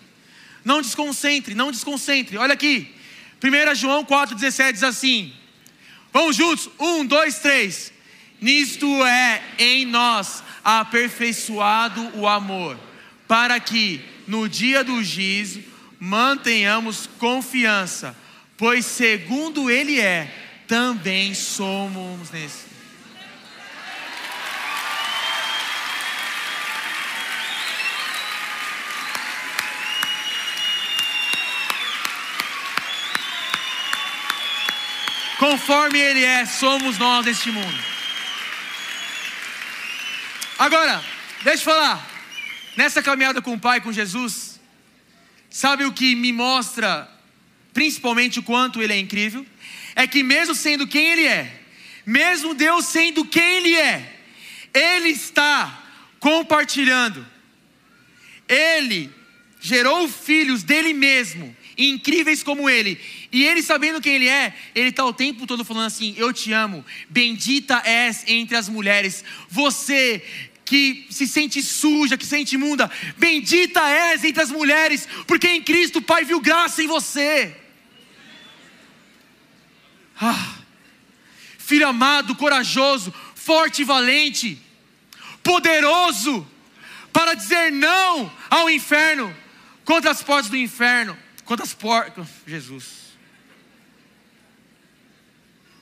Não desconcentre, não desconcentre. Olha aqui. 1 João 4,17 diz assim: Vamos juntos? Um, dois, três. Nisto é em nós aperfeiçoado o amor, para que no dia do juízo mantenhamos confiança, pois segundo Ele é, também somos nesse. Conforme Ele é, somos nós neste mundo. Agora, deixa eu falar. Nessa caminhada com o Pai, com Jesus, sabe o que me mostra, principalmente o quanto Ele é incrível? É que, mesmo sendo quem Ele é, mesmo Deus sendo quem Ele é, Ele está compartilhando. Ele gerou filhos dele mesmo incríveis como Ele. E Ele, sabendo quem Ele é, Ele está o tempo todo falando assim: Eu te amo, bendita és entre as mulheres. Você que se sente suja, que se sente imunda, bendita és entre as mulheres, porque em Cristo o Pai viu graça em você. Ah, filho amado, corajoso, forte e valente, poderoso, para dizer não ao inferno, contra as portas do inferno. Quantas portas. Jesus.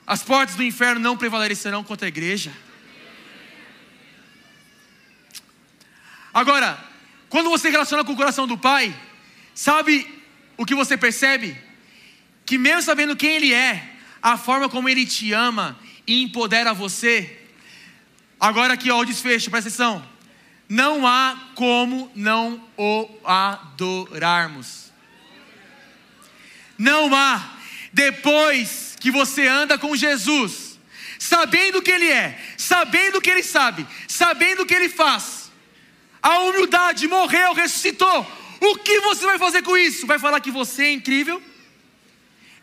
As portas do inferno não prevalecerão contra a igreja. Agora, quando você relaciona com o coração do Pai, sabe o que você percebe? Que mesmo sabendo quem Ele é, a forma como Ele te ama e empodera você. Agora aqui ó, o desfecho, presta atenção. Não há como não o adorarmos. Não há. Depois que você anda com Jesus, sabendo que Ele é, sabendo o que Ele sabe, sabendo o que Ele faz, a humildade morreu, ressuscitou. O que você vai fazer com isso? Vai falar que você é incrível?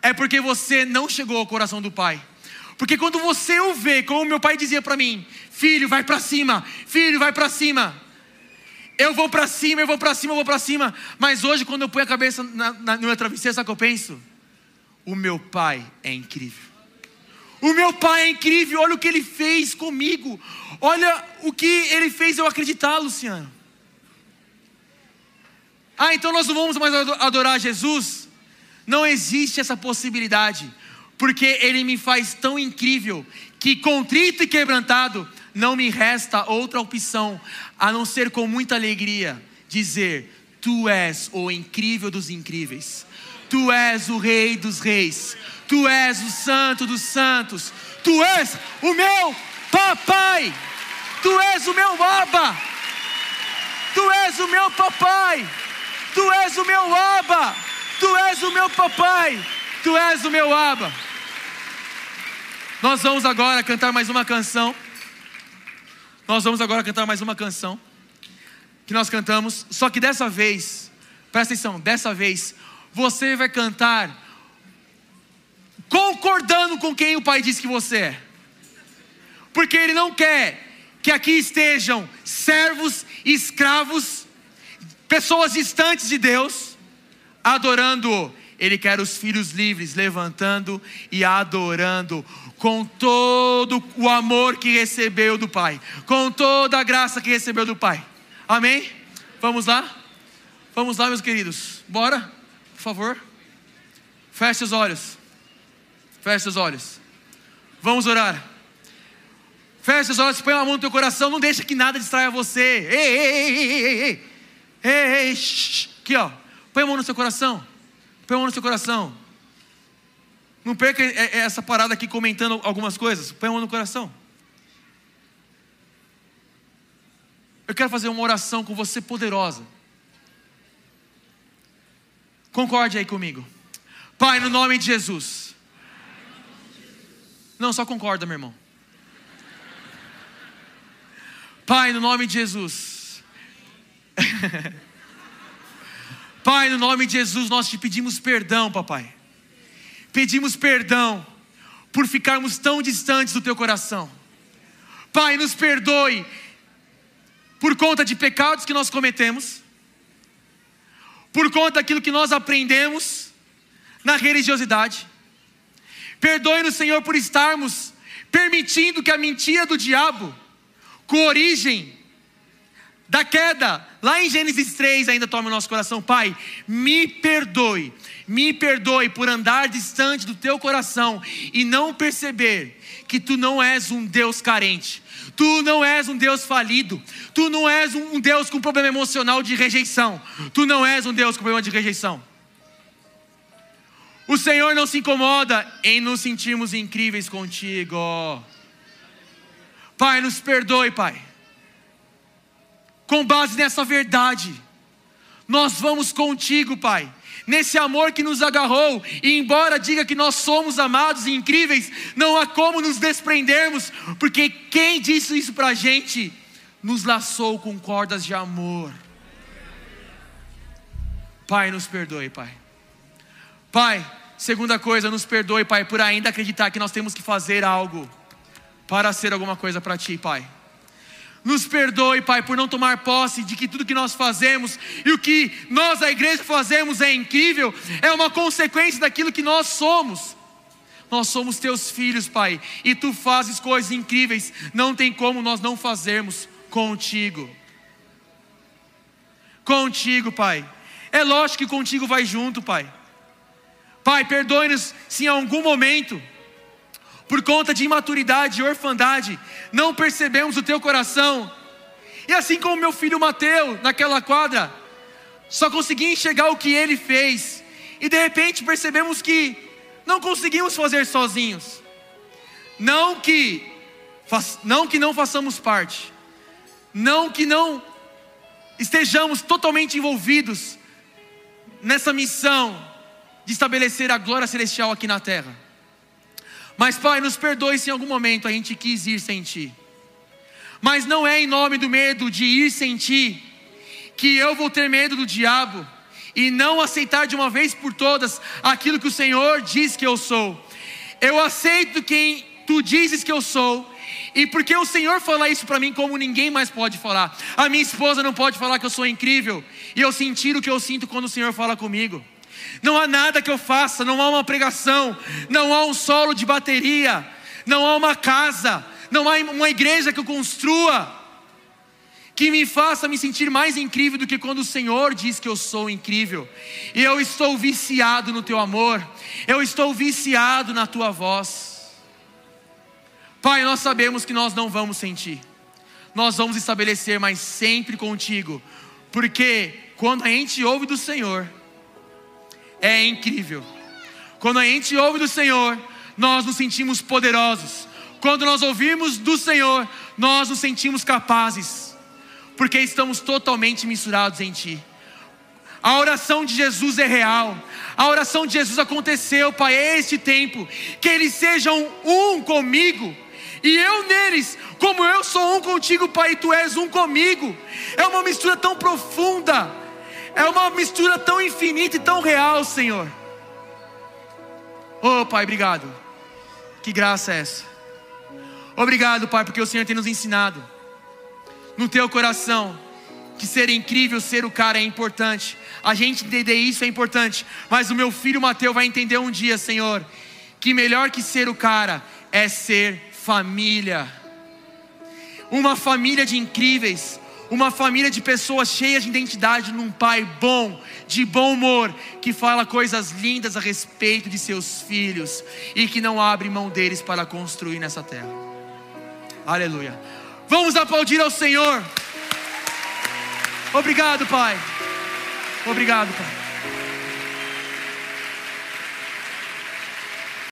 É porque você não chegou ao coração do Pai. Porque quando você o vê, como meu pai dizia para mim, filho, vai para cima, filho, vai para cima. Eu vou para cima, eu vou para cima, eu vou para cima. Mas hoje, quando eu ponho a cabeça na, na, no meu travesseiro, sabe o que eu penso? O meu pai é incrível. O meu pai é incrível, olha o que ele fez comigo. Olha o que ele fez eu acreditar, Luciano. Ah, então nós não vamos mais adorar Jesus? Não existe essa possibilidade, porque ele me faz tão incrível que contrito e quebrantado não me resta outra opção a não ser com muita alegria dizer: Tu és o incrível dos incríveis, Tu és o Rei dos Reis, Tu és o Santo dos Santos, Tu és o meu Papai, Tu és o meu Abba, Tu és o meu Papai, Tu és o meu Abba, Tu és o meu Papai, Tu és o meu Abba. Nós vamos agora cantar mais uma canção. Nós vamos agora cantar mais uma canção que nós cantamos, só que dessa vez, presta atenção, dessa vez você vai cantar concordando com quem o Pai diz que você é. Porque ele não quer que aqui estejam servos, escravos, pessoas distantes de Deus, adorando ele quer os filhos livres, levantando e adorando com todo o amor que recebeu do Pai, com toda a graça que recebeu do Pai. Amém? Vamos lá? Vamos lá, meus queridos. Bora? Por favor. Feche os olhos. Feche os olhos. Vamos orar. Feche os olhos, põe a mão no teu coração, não deixa que nada distraia você. Ei, ei, ei, ei, ei, ei. Ei, Aqui, ó. Põe a mão no seu coração. Põe a mão no seu coração. Não perca essa parada aqui comentando algumas coisas. Põe a mão no coração. Eu quero fazer uma oração com você poderosa. Concorde aí comigo. Pai, no nome de Jesus. Não, só concorda, meu irmão. Pai, no nome de Jesus. Pai, no nome de Jesus, nós te pedimos perdão, papai. Pedimos perdão por ficarmos tão distantes do teu coração. Pai, nos perdoe por conta de pecados que nós cometemos, por conta daquilo que nós aprendemos na religiosidade. Perdoe-nos, Senhor, por estarmos permitindo que a mentira do diabo, com origem da queda, lá em Gênesis 3, ainda tome o nosso coração. Pai, me perdoe, me perdoe por andar distante do teu coração e não perceber que tu não és um Deus carente, tu não és um Deus falido, tu não és um Deus com problema emocional de rejeição, tu não és um Deus com problema de rejeição. O Senhor não se incomoda em nos sentirmos incríveis contigo. Pai, nos perdoe, Pai com base nessa verdade, nós vamos contigo, Pai. Nesse amor que nos agarrou, e embora diga que nós somos amados e incríveis, não há como nos desprendermos, porque quem disse isso para a gente, nos laçou com cordas de amor. Pai, nos perdoe, Pai. Pai, segunda coisa, nos perdoe, Pai, por ainda acreditar que nós temos que fazer algo para ser alguma coisa para Ti, Pai. Nos perdoe, Pai, por não tomar posse de que tudo que nós fazemos e o que nós, a igreja, fazemos é incrível, é uma consequência daquilo que nós somos. Nós somos teus filhos, Pai, e tu fazes coisas incríveis, não tem como nós não fazermos contigo. Contigo, Pai. É lógico que contigo vai junto, Pai. Pai, perdoe-nos se em algum momento por conta de imaturidade e orfandade, não percebemos o teu coração. E assim como meu filho Mateus, naquela quadra, só consegui enxergar o que ele fez, e de repente percebemos que não conseguimos fazer sozinhos. Não que não que não façamos parte, não que não estejamos totalmente envolvidos nessa missão de estabelecer a glória celestial aqui na terra. Mas, Pai, nos perdoe se em algum momento a gente quis ir sem Ti. Mas não é em nome do medo de ir sem Ti que eu vou ter medo do diabo e não aceitar de uma vez por todas aquilo que o Senhor diz que eu sou. Eu aceito quem Tu dizes que eu sou. E porque o Senhor fala isso para mim como ninguém mais pode falar. A minha esposa não pode falar que eu sou incrível e eu sentir o que eu sinto quando o Senhor fala comigo. Não há nada que eu faça, não há uma pregação, não há um solo de bateria, não há uma casa, não há uma igreja que eu construa que me faça me sentir mais incrível do que quando o Senhor diz que eu sou incrível. E eu estou viciado no teu amor, eu estou viciado na tua voz. Pai, nós sabemos que nós não vamos sentir. Nós vamos estabelecer, mas sempre contigo, porque quando a gente ouve do Senhor, é incrível. Quando a gente ouve do Senhor, nós nos sentimos poderosos. Quando nós ouvimos do Senhor, nós nos sentimos capazes, porque estamos totalmente misturados em Ti. A oração de Jesus é real. A oração de Jesus aconteceu, Pai, é este tempo. Que eles sejam um comigo e eu neles, como eu sou um contigo, Pai, e Tu és um comigo. É uma mistura tão profunda é uma mistura tão infinita e tão real, Senhor. Oh, Pai, obrigado. Que graça é essa? Obrigado, Pai, porque o Senhor tem nos ensinado no teu coração que ser incrível, ser o cara é importante. A gente entender isso é importante, mas o meu filho Mateus vai entender um dia, Senhor, que melhor que ser o cara é ser família. Uma família de incríveis, uma família de pessoas cheias de identidade num pai bom, de bom humor, que fala coisas lindas a respeito de seus filhos e que não abre mão deles para construir nessa terra. Aleluia. Vamos aplaudir ao Senhor. Obrigado, Pai. Obrigado, Pai.